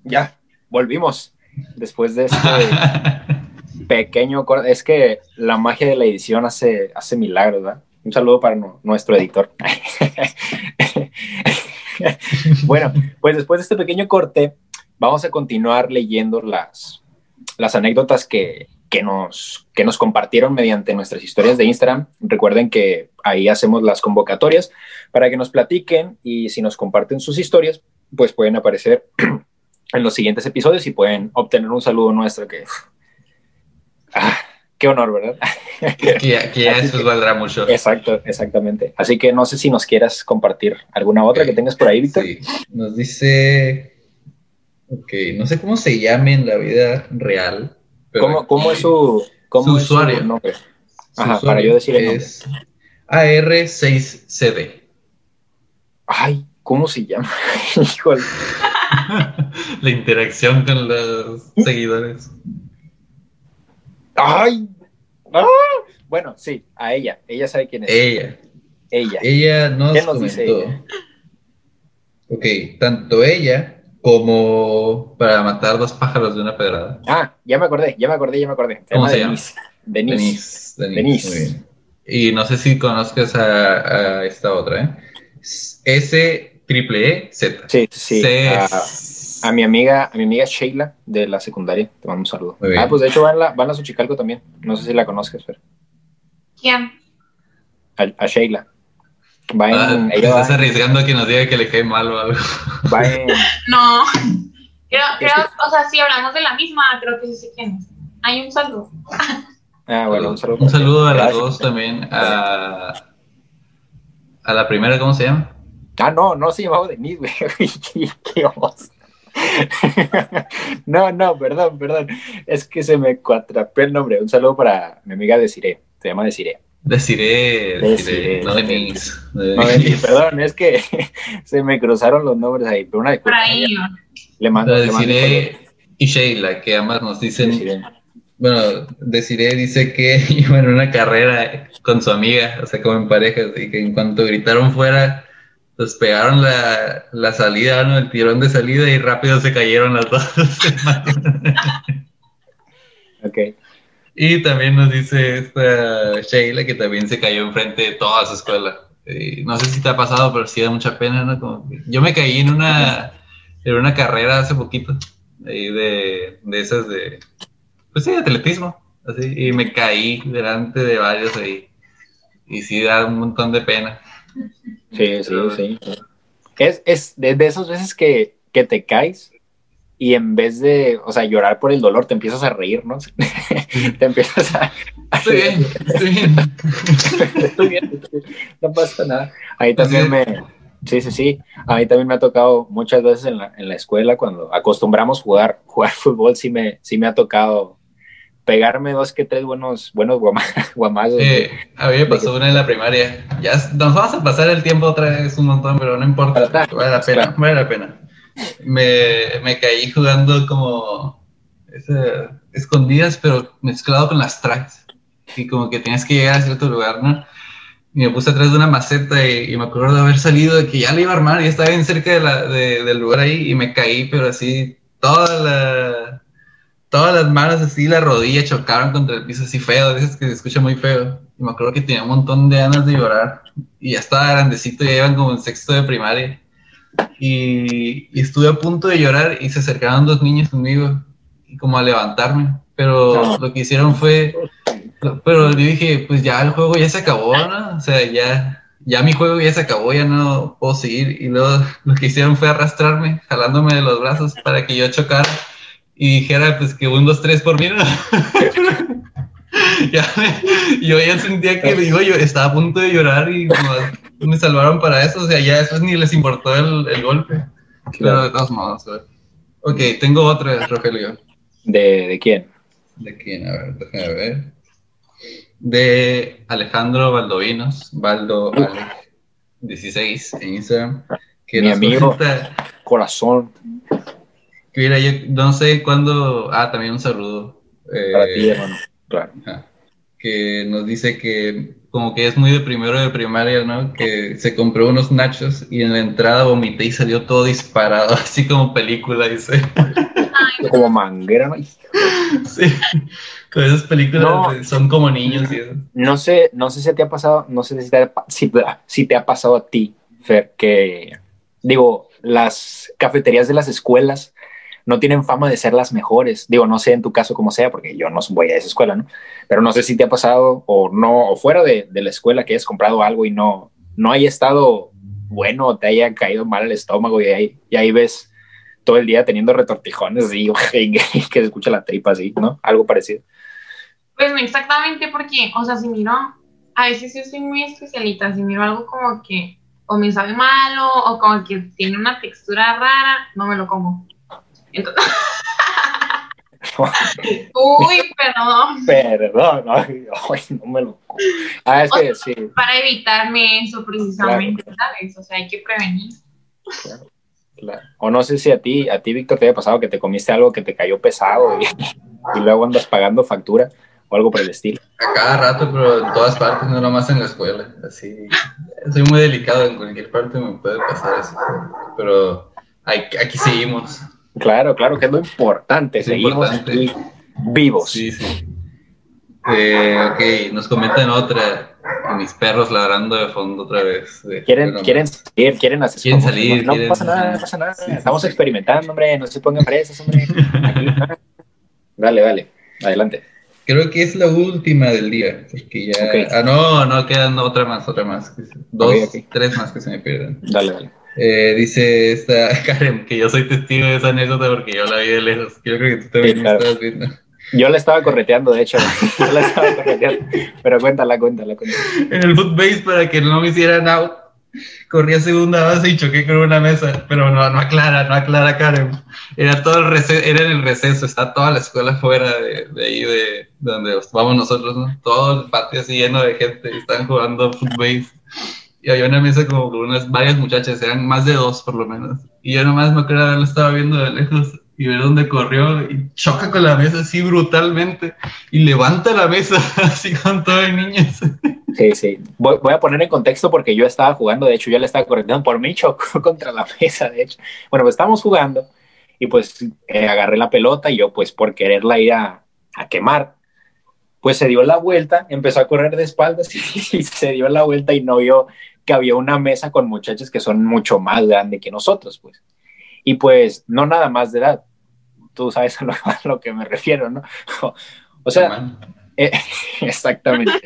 ya, volvimos después de este pequeño Es que la magia de la edición hace, hace milagros, ¿verdad? Un saludo para nuestro editor. bueno, pues después de este pequeño corte, vamos a continuar leyendo las, las anécdotas que, que, nos, que nos compartieron mediante nuestras historias de Instagram. Recuerden que ahí hacemos las convocatorias para que nos platiquen y si nos comparten sus historias, pues pueden aparecer en los siguientes episodios y pueden obtener un saludo nuestro que... Ah, qué honor, ¿verdad? Que, ya eso valdrá mucho. Exacto, exactamente. Así que no sé si nos quieras compartir alguna otra que tengas por ahí, Víctor. Sí, nos dice, ok, no sé cómo se llame en la vida real. ¿Cómo, ¿Cómo, es su, cómo usuario? nombre? Ajá, para yo decir Es AR6CD. Ay, ¿cómo se llama? Híjole. la interacción con los seguidores. ¡Ay! ¡Ah! Bueno, sí, a ella. Ella sabe quién es. Ella. Ella. Ella nos, ¿Qué nos Dice ella? Ok, tanto ella como para matar dos pájaros de una pedrada. Ah, ya me acordé, ya me acordé, ya me acordé. ¿Cómo se Denise. Denise. Denise. Y no sé si conozcas a, esta otra, ¿eh? S triple E Z. Sí, sí. A, mi amiga, a mi amiga Sheila de la secundaria, te mando un saludo. Ah, pues de hecho van a la, van a Xochicalco también. No sé si la conozcas, Fer. ¿Quién? A, Sheila. Va ah, estás arriesgando a que nos diga que le cae mal o algo. Va no. Creo, creo, o sea, si hablamos de la misma, creo que sí sé quién es. Hay un saludo. Ah, bueno, un saludo. Un saludo a las dos también. A, a la primera, ¿cómo se llama? Ah, no, no se llamaba Denise, güey. Qué oso. no, no, perdón, perdón. Es que se me cuatrapé el nombre. Un saludo para mi amiga Desiree. Se llama Desiree. Desiree, Desiree, no Denise. No, Denise, perdón, es que se me cruzaron los nombres ahí. Pero una disculpa. ahí. Le mando. Desiree y Sheila, que ambas nos dicen. Bueno, Desiree dice que iba en una carrera con su amiga, o sea, como en pareja, y que en cuanto gritaron fuera, pues pegaron la, la salida, ¿no? El tirón de salida y rápido se cayeron las dos. ok. Y también nos dice esta Sheila que también se cayó enfrente de toda su escuela. no sé si te ha pasado, pero sí da mucha pena, ¿no? Como yo me caí en una, en una carrera hace poquito, ahí de, de esas de pues sí, atletismo, así, y me caí delante de varios ahí. Y sí, da un montón de pena. Sí, sí, sí. Es, es de, esas veces que, que, te caes y en vez de, o sea, llorar por el dolor, te empiezas a reír, ¿no? te empiezas a... Estoy bien, estoy bien. estoy bien, no pasa nada. Ahí también me... Sí, sí, sí. A mí también me ha tocado muchas veces en la, en la escuela, cuando acostumbramos jugar, jugar fútbol, sí me, sí me ha tocado pegarme dos que tres buenos, buenos guamazos. a mí me pasó una en la primaria. Ya nos vamos a pasar el tiempo otra vez un montón, pero no importa. vale la pena, vale la pena. Me, me caí jugando como escondidas, pero mezclado con las tracks. Y como que tienes que llegar a cierto lugar, ¿no? Y me puse atrás de una maceta y, me acuerdo de haber salido, de que ya le iba a armar, y estaba bien cerca de la, del lugar ahí y me caí, pero así toda la todas las manos así, la rodilla chocaron contra el piso así feo, dices que se escucha muy feo. Y me acuerdo que tenía un montón de ganas de llorar. Y ya estaba grandecito, ya iban como en sexto de primaria. Y, estuve a punto de llorar y se acercaron dos niños conmigo, y como a levantarme. Pero lo que hicieron fue, pero yo dije, pues ya el juego ya se acabó, ¿no? O sea, ya, ya mi juego ya se acabó, ya no puedo seguir. Y luego lo que hicieron fue arrastrarme, jalándome de los brazos para que yo chocara y dijera pues que un, dos, tres por mí. ya yo ya sentía que digo, yo estaba a punto de llorar y me salvaron para eso, o sea, ya eso ni les importó el, el golpe. Pero de todos modos, Ok, tengo otra, Rogelio. ¿De, ¿De quién? ¿De quién? A ver, déjame ver. De Alejandro Valdovinos, Valdo 16 en Instagram. Que Mi amigo, corazón. Mira, yo no sé cuándo. Ah, también un saludo. Eh, Para ti, hermano. Claro. Que nos dice que, como que es muy de primero de primaria, ¿no? Que se compró unos nachos y en la entrada vomité y salió todo disparado, así como película, dice. como manguera, ¿no? Sí. Con esas películas son como niños eso. No sé, no sé si te ha pasado, no sé si te ha, si te ha pasado a ti, Fer, que digo, las cafeterías de las escuelas no tienen fama de ser las mejores. Digo, no sé en tu caso cómo sea, porque yo no voy a esa escuela, ¿no? Pero no sé si te ha pasado o no, o fuera de, la escuela que hayas comprado algo y no, no haya estado bueno te haya caído mal el estómago y ahí, y ahí ves todo el día teniendo retortijones y, que se escucha la tripa así, ¿no? Algo parecido. Pues no exactamente porque, o sea, si miro, a veces yo soy muy especialita, si miro algo como que o me sabe malo o como que tiene una textura rara, no me lo como. Uy, perdón. Perdón, ay, no me lo. Ah, es que sí. Para evitarme eso, precisamente, ¿sabes? O sea, hay que prevenir. Claro, O no sé si a ti, a ti, Víctor, te haya pasado que te comiste algo que te cayó pesado y, y luego andas pagando factura o algo por el estilo. A cada rato, pero en todas partes, no nomás en la escuela. Así, soy muy delicado, en cualquier parte me puede pasar eso. Pero aquí seguimos. Claro, claro, que es lo importante. seguimos aquí vivos. Sí, sí. Eh, ok, nos comentan otra. Mis perros ladrando de fondo otra vez. quieren, quieren salir, quieren hacer. Quieren salir. No, pasa nada, no pasa nada. Estamos experimentando, hombre. No se pongan presas, hombre. dale, dale. Adelante. Creo que es la última del día. Porque ya. Ah, no, no, quedan otra más, otra más. Dos, tres más que se me pierden. Dale, dale. Eh, dice esta Karen que yo soy testigo de esa anécdota porque yo la vi de lejos. Yo creo que tú también la estabas viendo. Yo la estaba correteando, de hecho. Yo la estaba correteando. Pero cuéntala, cuéntala, cuéntala. En el footbase, para que no me hicieran out, corrí a segunda base y choqué con una mesa. Pero no, no aclara, no aclara, Karen. Era todo el receso, era en el receso, está toda la escuela fuera de, de ahí, de, donde vamos nosotros, ¿no? Todo el patio así lleno de gente están jugando footbase y había una mesa como con unas varias muchachas, eran más de dos por lo menos. Y yo nomás me acuerdo lo estaba viendo de lejos y ver dónde corrió y choca con la mesa así brutalmente y levanta la mesa así con todo el niños. Sí, sí. Voy, a poner en contexto porque yo estaba jugando, de hecho, yo le estaba corriendo por mí, chocó contra la mesa, de hecho. Bueno, pues estábamos jugando y pues eh, agarré la pelota y yo pues por quererla ir a, a quemar, pues se dio la vuelta, empezó a correr de espaldas y, y, se dio la vuelta y no vio que había una mesa con muchachos que son mucho más grandes que nosotros, pues. Y pues no nada más de edad. Tú sabes a lo, que me refiero, ¿no? O sea, eh, exactamente.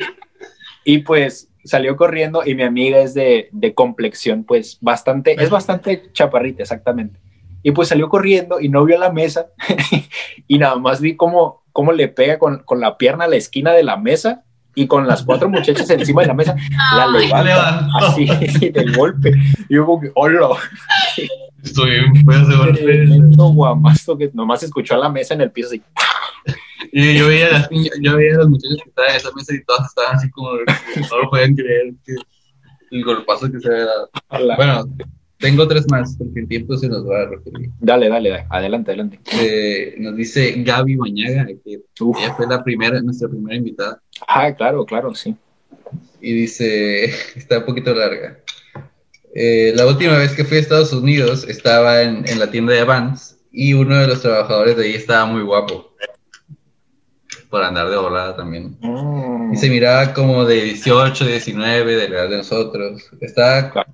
Y pues salió corriendo y mi amiga es de, de complexión, pues bastante, es bastante chaparrita, exactamente. Y pues salió corriendo y no vio la mesa y nada más vi cómo, cómo le pega con, con la pierna a la esquina de la mesa y con las cuatro muchachas encima de la mesa, la levanta así de golpe. Y yo como que, hola. Estoy bien fue ese golpe. guamazo que nomás escuchó a la mesa en el piso así. Y yo veía, las, yo veía a las muchachas que estaban en esa mesa y todas estaban así como, no lo podían creer que el golpazo que se había dado. Bueno, tengo tres más, porque el tiempo se nos va a referir. Dale, dale, dale. adelante, adelante. Eh, nos dice Gaby Mañaga, que ella fue la primera, nuestra primera invitada. Ah, claro, claro, sí. Y dice, está un poquito larga. Eh, la última vez que fui a Estados Unidos estaba en, en, la tienda de Vans y uno de los trabajadores de ahí estaba muy guapo. Por andar de volada también. Mm. Y se miraba como de 18, 19, de la edad de nosotros. Estaba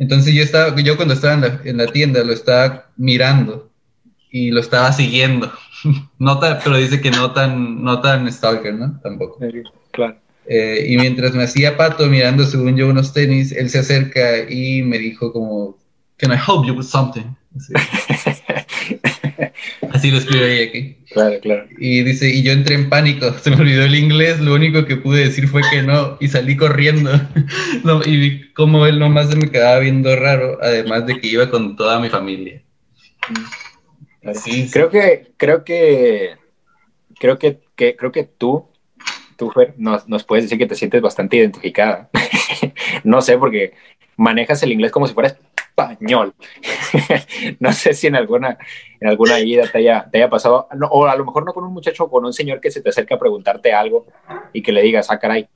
entonces yo estaba, yo cuando estaba en la, en la tienda lo estaba mirando y lo estaba siguiendo. no pero dice que no tan, no tan stalker, ¿no? Tampoco. Claro. Eh, y mientras me hacía pato mirando, según yo, unos tenis, él se acerca y me dijo como, Can I help you with something? Así lo escribe ahí aquí. Claro, claro. Y dice, y yo entré en pánico, se me olvidó el inglés, lo único que pude decir fue que no, y salí corriendo. y vi cómo él nomás se me quedaba viendo raro, además de que iba con toda mi familia. Así, creo que, creo que, creo que, que creo que tú, tú, Fer, nos, nos puedes decir que te sientes bastante identificada. no sé, porque manejas el inglés como si fuera español. no sé si en alguna, en alguna ida te haya, te haya pasado, o a lo mejor no con un muchacho o con un señor que se te acerca a preguntarte algo y que le digas, ah, caray,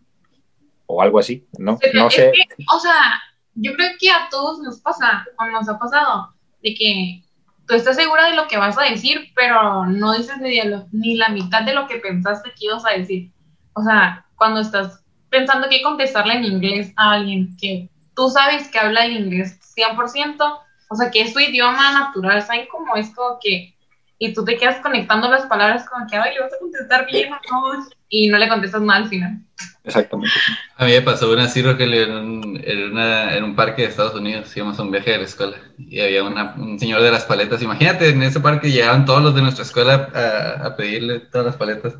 o algo así, ¿no? no sé. o sea, yo creo que a todos nos pasa, o nos ha pasado, de que tú estás segura de lo que vas a decir, pero no dices ni, ni la mitad de lo que pensaste que ibas a decir. O sea, cuando estás pensando que contestarle en inglés a alguien que tú sabes que habla el inglés 100%, o sea, que es tu idioma natural, ¿saben cómo es como que, y tú te quedas conectando las palabras como que, ay, le vas a contestar bien o no, y no le contestas mal al final. Exactamente. A mí me pasó una cirro que en un, en, una, en un parque de Estados Unidos, íbamos a un viaje de la escuela, y había una, un señor de las paletas, imagínate, en ese parque llegaban todos los de nuestra escuela a, a pedirle todas las paletas,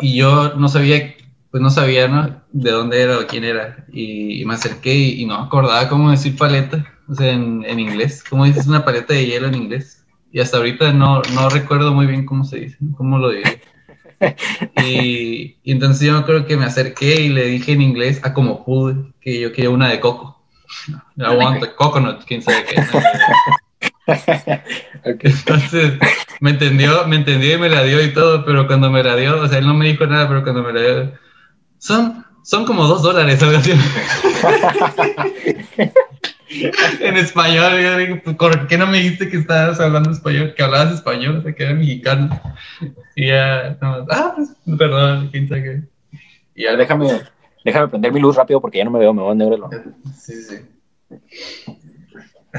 Y yo no sabía pues no sabía ¿no? de dónde era o quién era. Y, me acerqué y, no acordaba cómo decir paleta, o sea, en, en, inglés. ¿Cómo dices una paleta de hielo en inglés? Y hasta ahorita no, no recuerdo muy bien cómo se dice, cómo lo digo. Y, y, entonces yo creo que me acerqué y le dije en inglés a como pude que yo quería una de coco. I want a coconut, quién sabe qué. Entonces me entendió, me entendió y me la dio y todo, pero cuando me la dio, o sea, él no me dijo nada, pero cuando me la dio, son, son como dos dólares, algo así. en español. Yo digo, pues, ¿por qué no me dijiste que estabas hablando español? Que hablabas español, o sea, que era mexicano. Y ya, no, ah, pues, perdón, quién sabe. Y ya, déjame, déjame prender mi luz rápido porque ya no me veo, me voy a negro. Sí, sí.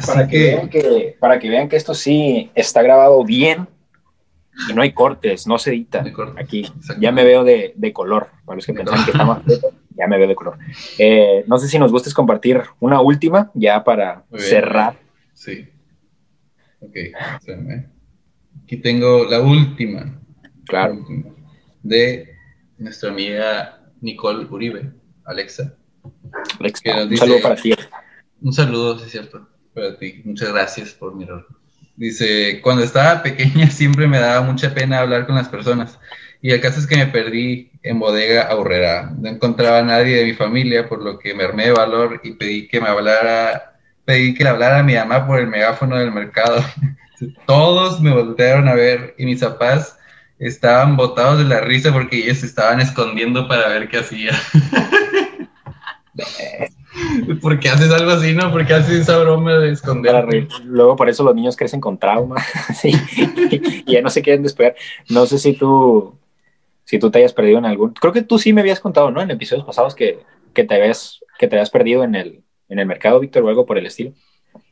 Para que, vean que, para que vean que esto sí está grabado bien y no hay cortes, no se edita. Aquí ya me veo de, de color, para los que pensaban que estamos ya me veo de color. Eh, no sé si nos gustes compartir una última ya para cerrar. Sí. Ok, aquí tengo la última. Claro. de nuestra amiga Nicole Uribe, Alexa. Alexa un saludo para ti. Un saludo, sí es cierto, para ti. Muchas gracias por mirar. Dice, cuando estaba pequeña siempre me daba mucha pena hablar con las personas. Y el caso es que me perdí en bodega aurrera. No encontraba a nadie de mi familia, por lo que me armé de valor y pedí que me hablara, pedí que le hablara a mi mamá por el megáfono del mercado. Todos me voltearon a ver y mis papás estaban botados de la risa porque ellos se estaban escondiendo para ver qué hacía. ¿Por qué haces algo así, no? ¿Por qué haces esa broma de esconder? Luego por eso los niños crecen con trauma sí, y ya no se quieren despegar. No sé si tú, si tú te hayas perdido en algún... Creo que tú sí me habías contado, ¿no? En episodios pasados que, que te, habías, que te habías perdido en el, en el mercado, Víctor, o algo por el estilo.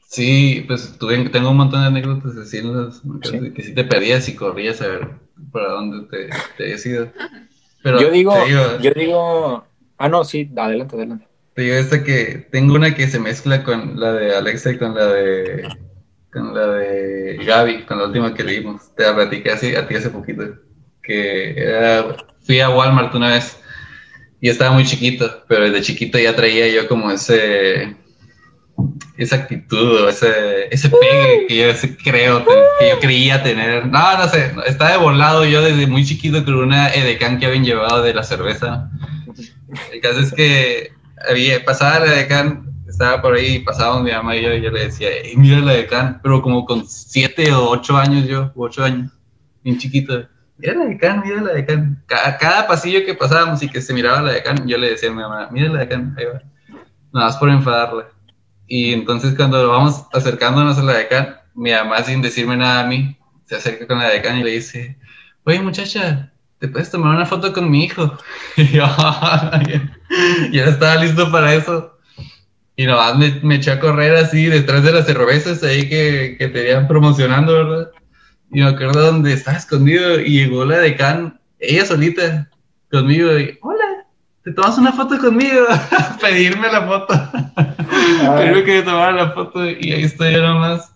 Sí, pues tuve, tengo un montón de anécdotas así que si te perdías y corrías a ver para dónde te, te habías ido. Pero yo digo, yo digo... Ah, no, sí, adelante, adelante. Esta que tengo una que se mezcla con la de Alexa y con la de con la de Gaby, con la última que leímos. Te la platiqué así a ti hace poquito. Que era, fui a Walmart una vez y estaba muy chiquito, pero desde chiquito ya traía yo como ese esa actitud o ese, ese pegue que yo creo que yo creía tener. No, no sé, estaba de volado yo desde muy chiquito con una edecán que habían llevado de la cerveza. El caso es que había, pasaba la decán, estaba por ahí, pasaba mi mamá y yo, y yo le decía, mira la decán, pero como con siete o ocho años yo, ocho años, bien chiquito, mira la decán, mira la decán. Cada, cada pasillo que pasábamos y que se miraba la decán, yo le decía a mi mamá, mira la decán, ahí va, nada más por enfadarla. Y entonces cuando vamos acercándonos a la decán, mi mamá sin decirme nada a mí, se acerca con la decán y le dice, oye muchacha, ¿te puedes tomar una foto con mi hijo? Y yo, ya estaba listo para eso. Y nomás me, me eché a correr así detrás de las cervezas ahí que, que tenían promocionando, ¿verdad? Y me acuerdo donde estaba escondido y llegó la decán, ella solita, conmigo, y hola, ¿te tomas una foto conmigo? Pedirme la foto. Pedirme que me tomara la foto y ahí estoy yo nomás,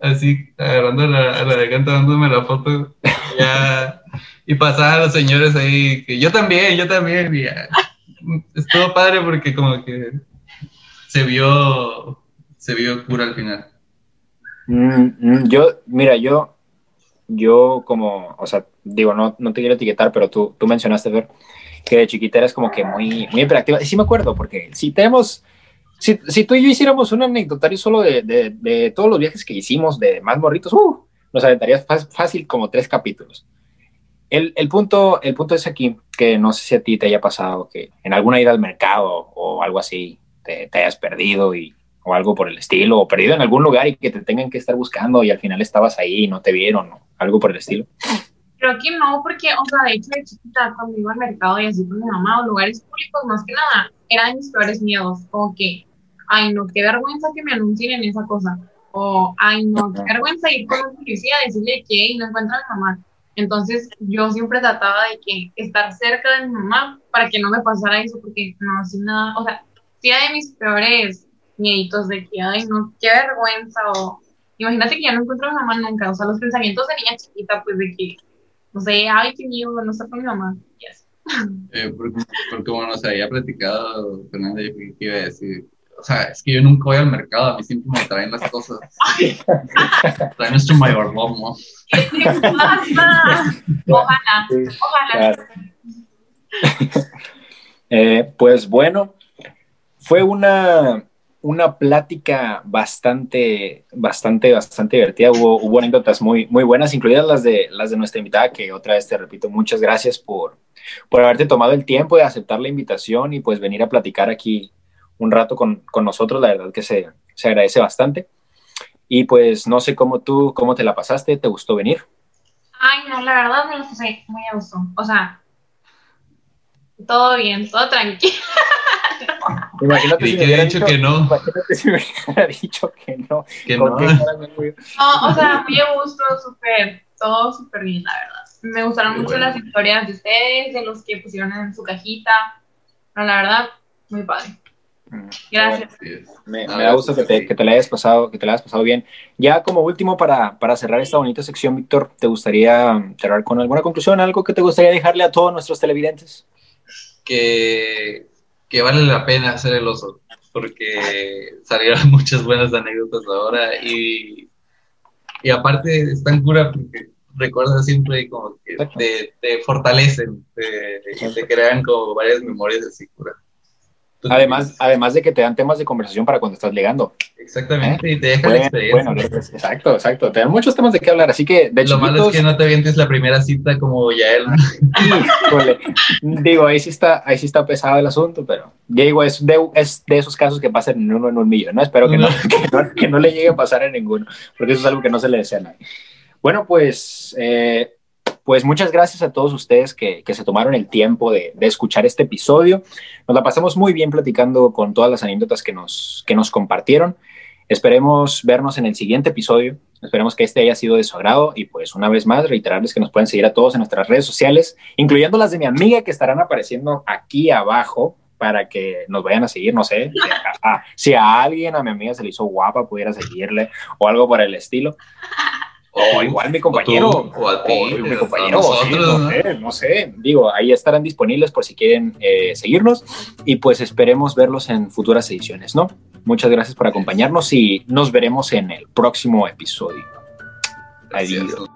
así, agarrando la, a la decán, tomándome la foto. Ya, y pasaban los señores ahí, que yo también, yo también, y estuvo padre porque como que se vio, se vio cura al final. Mm, mm, yo, mira, yo, yo como, o sea, digo, no, no te quiero etiquetar, pero tú, tú mencionaste, ver, que de chiquita eras como que muy, muy hiperactiva. Y sí me acuerdo, porque si tenemos, si, si tú y yo hiciéramos un anecdotario solo de, de, de, todos los viajes que hicimos de más morritos, uh, nos aventarías fácil como tres capítulos. El, el, punto, el punto es aquí, que no sé si a ti te haya pasado que en alguna ida al mercado o algo así te, te hayas perdido y, o algo por el estilo, o perdido en algún lugar y que te tengan que estar buscando y al final estabas ahí y no te vieron, o algo por el estilo. Creo que no, porque, o sea, de hecho, de chiquita, cuando iba al mercado y así con mi mamá o lugares públicos, más que nada, eran mis peores miedos, como que, ay, no, qué vergüenza que me anuncien en esa cosa, o, ay, no, qué vergüenza ir con un policía a decirle que no encuentran a mi mamá. Entonces yo siempre trataba de que estar cerca de mi mamá para que no me pasara eso, porque no, sin nada, o sea, sí de mis peores mieditos de que, ay, no, qué vergüenza, o imagínate que ya no encuentro a mi mamá nunca, o sea, los pensamientos de niña chiquita, pues de que, no sé, ay, qué miedo, no estar con mi mamá, yes. Eh, porque, porque, bueno, platicado, Fernanda, que iba a decir, o sea, es que yo nunca voy al mercado, a mí siempre me traen las cosas. traen nuestro mayordomo. Ojalá, ojalá. Eh, pues bueno, fue una, una plática bastante, bastante, bastante divertida. Hubo, hubo anécdotas muy, muy buenas, incluidas las de, las de nuestra invitada, que otra vez te repito, muchas gracias por, por haberte tomado el tiempo de aceptar la invitación y pues venir a platicar aquí un rato con, con nosotros. La verdad que se, se agradece bastante. Y pues no sé cómo tú, cómo te la pasaste, ¿te gustó venir? Ay, no, la verdad me lo pasé muy a gusto. O sea, todo bien, todo tranquilo. Imagínate si me hubiera dicho que no. Imagínate si me hubiera dicho que no. Que no. no. o sea, muy a gusto, súper, todo súper bien, la verdad. Me gustaron mucho las historias de ustedes, de los que pusieron en su cajita. Pero la verdad, muy padre. Gracias. Me, da gusto que te, que te, la hayas pasado, que te la hayas pasado bien. Ya como último, para, para cerrar esta bonita sección, Víctor, ¿te gustaría cerrar con alguna conclusión, algo que te gustaría dejarle a todos nuestros televidentes? Que, que vale la pena hacer el oso, porque salieron muchas buenas anécdotas ahora y, y aparte están cura porque recuerdas siempre como que te, te, fortalecen, te, te, crean como varias memorias así cura. Además, además de que te dan temas de conversación para cuando estás llegando. Exactamente, y te dejan la experiencia. Bueno, exacto, exacto. Te dan muchos temas de qué hablar, así que de Lo malo es que no te avientes la primera cita como ya él. digo, ahí sí, está, ahí sí está pesado el asunto, pero digo, es de, es de esos casos que pasan en uno en un millón, ¿no? Espero que no, que no, que no le llegue a pasar en ninguno, porque eso es algo que no se le desea a nadie. Bueno, pues... Eh, pues muchas gracias a todos ustedes que, se tomaron el tiempo de, escuchar este episodio. Nos la pasamos muy bien platicando con todas las anécdotas que nos, que nos compartieron. Esperemos vernos en el siguiente episodio. Esperemos que este haya sido de su agrado y pues una vez más reiterarles que nos pueden seguir a todos en nuestras redes sociales, incluyendo las de mi amiga que estarán apareciendo aquí abajo para que nos vayan a seguir, no sé, si a alguien, a mi amiga se le hizo guapa, pudiera seguirle o algo por el estilo. O igual mi compañero. O, a ti. mi compañero. no, sé, Digo, ahí estarán disponibles por si quieren eh, seguirnos. Y pues esperemos verlos en futuras ediciones, ¿no? Muchas gracias por acompañarnos y nos veremos en el próximo episodio. Adiós.